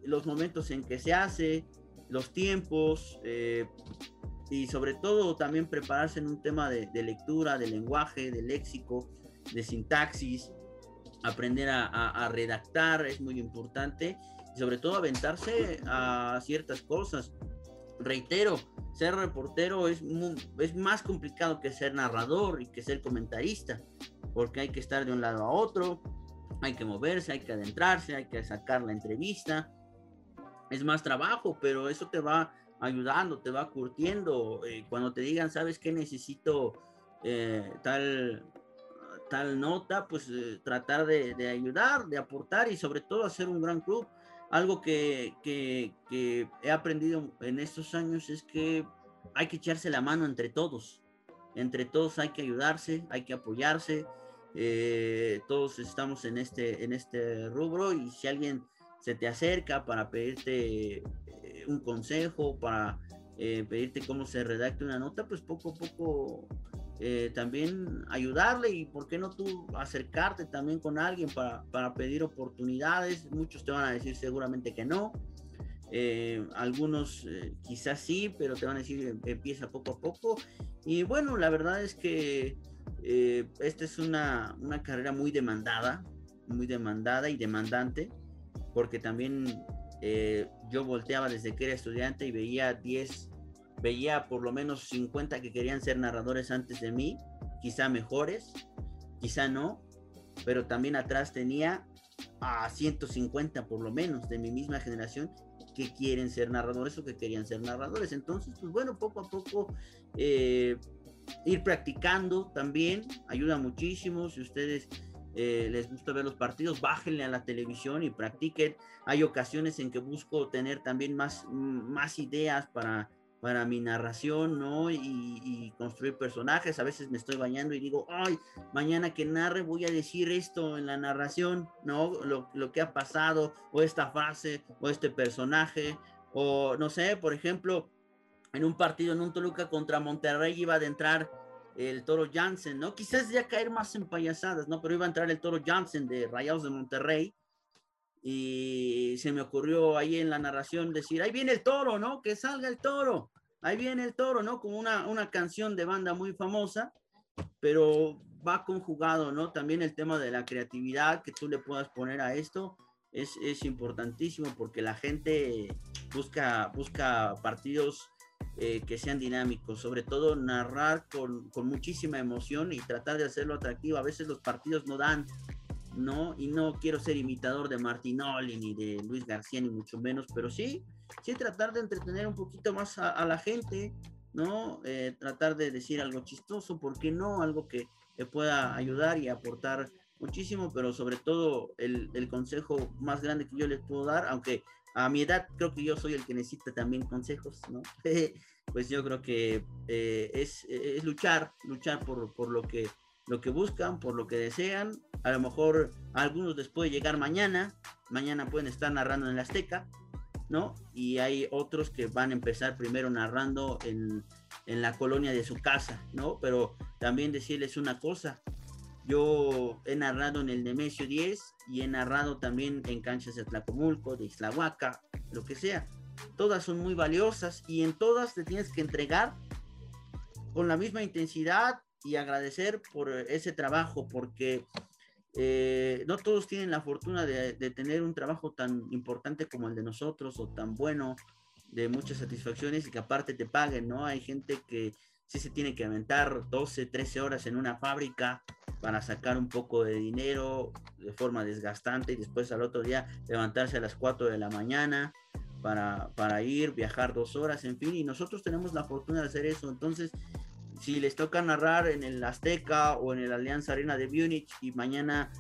los momentos en que se hace, los tiempos, y sobre todo también prepararse en un tema de, lectura, de lenguaje, de léxico, de sintaxis, aprender a, redactar es muy importante y sobre todo aventarse a ciertas cosas. Reitero, ser reportero es, es más complicado que ser narrador y que ser comentarista, porque hay que estar de un lado a otro, hay que moverse, hay que adentrarse, hay que sacar la entrevista. Es más trabajo, pero eso te va ayudando, te va curtiendo. Eh, cuando te digan, ¿sabes qué necesito eh, tal, tal nota? Pues eh, tratar de, ayudar, de aportar y sobre todo hacer un gran club. Algo que, que, he aprendido en estos años es que hay que echarse la mano entre todos. Entre todos hay que ayudarse, hay que apoyarse. todos estamos en este, en este rubro y si alguien se te acerca para pedirte un consejo, para eh, pedirte cómo se redacte una nota, pues poco a poco eh, también ayudarle y por qué no tú acercarte también con alguien para, para pedir oportunidades. Muchos te van a decir seguramente que no. Eh, algunos quizás sí, pero te van a decir empieza poco a poco. Y bueno, la verdad es que esta es una, una carrera muy demandada, muy demandada y demandante, porque también eh, yo volteaba desde que era estudiante y veía 10, veía por lo menos 50 que querían ser narradores antes de mí, quizá mejores, quizá no, pero también atrás tenía a 150 por lo menos de mi misma generación que quieren ser narradores o que querían ser narradores. Entonces, pues bueno, poco a poco eh, ir practicando también ayuda muchísimo. Si ustedes eh, les gusta ver los partidos, bájenle a la televisión y practiquen. Hay ocasiones en que busco tener también más, más ideas para, para mi narración, ¿no? Y, construir personajes. A veces me estoy bañando y digo, ay, mañana que narre voy a decir esto en la narración, ¿no? Lo, lo que ha pasado, o esta frase, o este personaje, o no sé, por ejemplo, en un partido en un Toluca contra Monterrey iba a entrar el Toro Jansen, ¿no? Quizás ya caer más en payasadas, ¿no? Pero iba a entrar el Toro Jansen de Rayados de Monterrey y se me ocurrió ahí en la narración decir, ahí viene el toro, ¿no? Que salga el toro, ahí viene el toro, ¿no? Como una, una canción de banda muy famosa, pero va conjugado, ¿no? También el tema de la creatividad que tú le puedas poner a esto es, es importantísimo porque la gente busca, busca partidos eh, que sean dinámicos, sobre todo narrar con, con, muchísima emoción y tratar de hacerlo atractivo. A veces los partidos no dan, ¿no? Y no quiero ser imitador de Martinoli ni de Luis García, ni mucho menos, pero sí, sí tratar de entretener un poquito más a, la gente, ¿no? Eh, tratar de decir algo chistoso, ¿por qué no? Algo que, que pueda ayudar y aportar muchísimo, pero sobre todo el, el, consejo más grande que yo les puedo dar, aunque a mi edad creo que yo soy el que necesita también consejos, ¿no? pues yo creo que eh, es, es, luchar, luchar por, por, lo, que, lo que buscan, por lo que desean. A lo mejor algunos les puede llegar mañana, mañana pueden estar narrando en la Azteca, ¿no? Y hay otros que van a empezar primero narrando en, en la colonia de su casa, ¿no? Pero también decirles una cosa, yo he narrado en el Nemesio 10 y he narrado también en canchas de Tlacomulco, de Islahuaca, lo que sea. Todas son muy valiosas y en todas te tienes que entregar con la misma intensidad y agradecer por ese trabajo, porque eh, no todos tienen la fortuna de, de, tener un trabajo tan importante como el de nosotros o tan bueno, de muchas satisfacciones y que aparte te paguen, ¿no? Hay gente que sí se tiene que aventar 12, 13 horas en una fábrica para sacar un poco de dinero de forma desgastante y después al otro día levantarse a las 4 de la mañana para, para ir, viajar dos horas, en fin, y nosotros tenemos la fortuna de hacer eso. Entonces, si les toca narrar en el Azteca o en el Alianza Arena de Múnich y mañana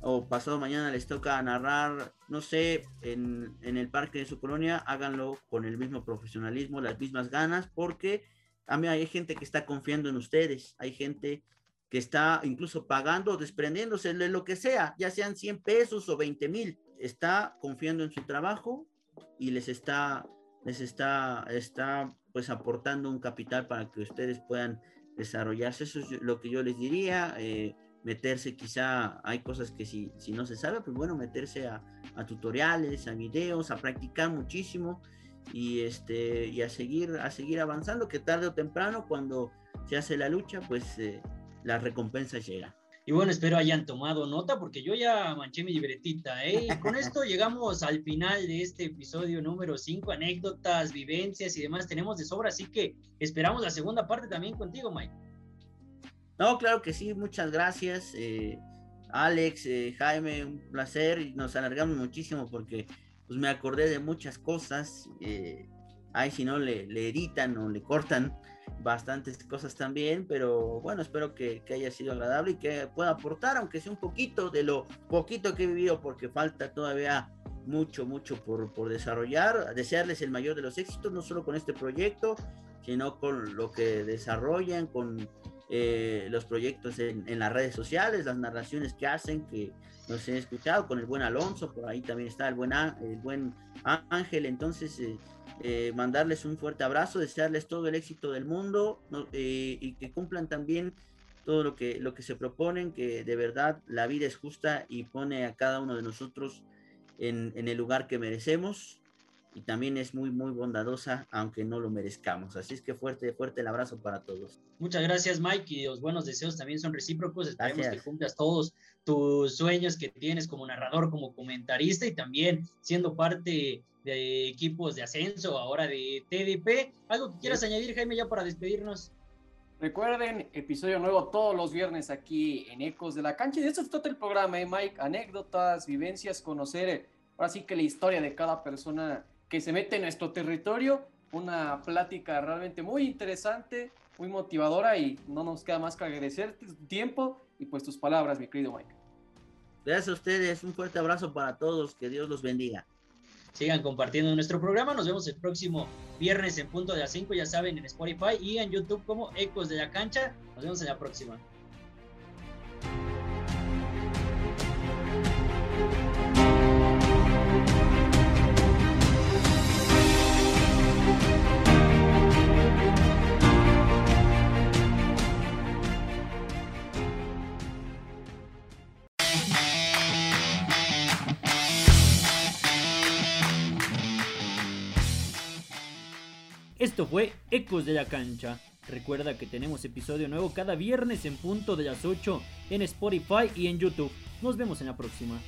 o pasado mañana les toca narrar, no sé, en, en, el parque de su colonia, háganlo con el mismo profesionalismo, las mismas ganas, porque a mí hay gente que está confiando en ustedes, hay gente que está incluso pagando, desprendiéndose de lo que sea, ya sean 100 pesos o 20 mil, está confiando en su trabajo y les está, les está, está pues aportando un capital para que ustedes puedan desarrollarse. Eso es lo que yo les diría. Eh, meterse quizá, hay cosas que si, si no se sabe, pues bueno, meterse a, a, tutoriales, a videos, a practicar muchísimo y, este, y a, seguir, a seguir avanzando, que tarde o temprano cuando se hace la lucha, pues eh, la recompensa llega. Y bueno, espero hayan tomado nota porque yo ya manché mi libretita, ¿eh? Y con esto llegamos al final de este episodio número 5, anécdotas, vivencias y demás tenemos de sobra, así que esperamos la segunda parte también contigo, Mike. No, claro que sí, muchas gracias. Eh, Alex, eh, Jaime, un placer nos alargamos muchísimo porque pues me acordé de muchas cosas. Eh, ahí si no le, le editan o le cortan bastantes cosas también, pero bueno, espero que, que, haya sido agradable y que pueda aportar, aunque sea un poquito de lo poquito que he vivido, porque falta todavía mucho, mucho por, por desarrollar. Desearles el mayor de los éxitos, no solo con este proyecto, sino con lo que desarrollan, con eh, los proyectos en, las redes sociales, las narraciones que hacen, que nos he escuchado con el buen Alonso, por ahí también está el buen, el buen Ángel, entonces... Eh, eh, mandarles un fuerte abrazo, desearles todo el éxito del mundo eh, y que cumplan también todo lo que, lo que se proponen, que de verdad la vida es justa y pone a cada uno de nosotros en el lugar que merecemos y también es muy, muy bondadosa, aunque no lo merezcamos. Así es que fuerte, fuerte el abrazo para todos. Muchas gracias, Mike, y los buenos deseos también son recíprocos. Esperemos gracias. que cumplas todos tus sueños que tienes como narrador, como comentarista y también siendo parte de equipos de ascenso, ahora de TDP. ¿Algo que quieras sí. añadir, Jaime, ya para despedirnos? Recuerden, episodio nuevo todos los viernes aquí en Ecos de la Cancha. Y de eso es todo el programa, ¿eh, Mike? Anécdotas, vivencias, conocer ahora sí que la historia de cada persona que se mete en nuestro territorio. Una plática realmente muy interesante, muy motivadora y no nos queda más que agradecerte tu tiempo y pues tus palabras, mi querido Mike. Gracias a ustedes, un fuerte abrazo para todos, que Dios los bendiga. Sigan compartiendo nuestro programa, nos vemos el próximo viernes en punto de las 5, ya saben, en Spotify y en YouTube como Ecos de la Cancha. Nos vemos en la próxima. Esto fue Ecos de la Cancha. Recuerda que tenemos episodio nuevo cada viernes en punto de las 8 en Spotify y en YouTube. Nos vemos en la próxima.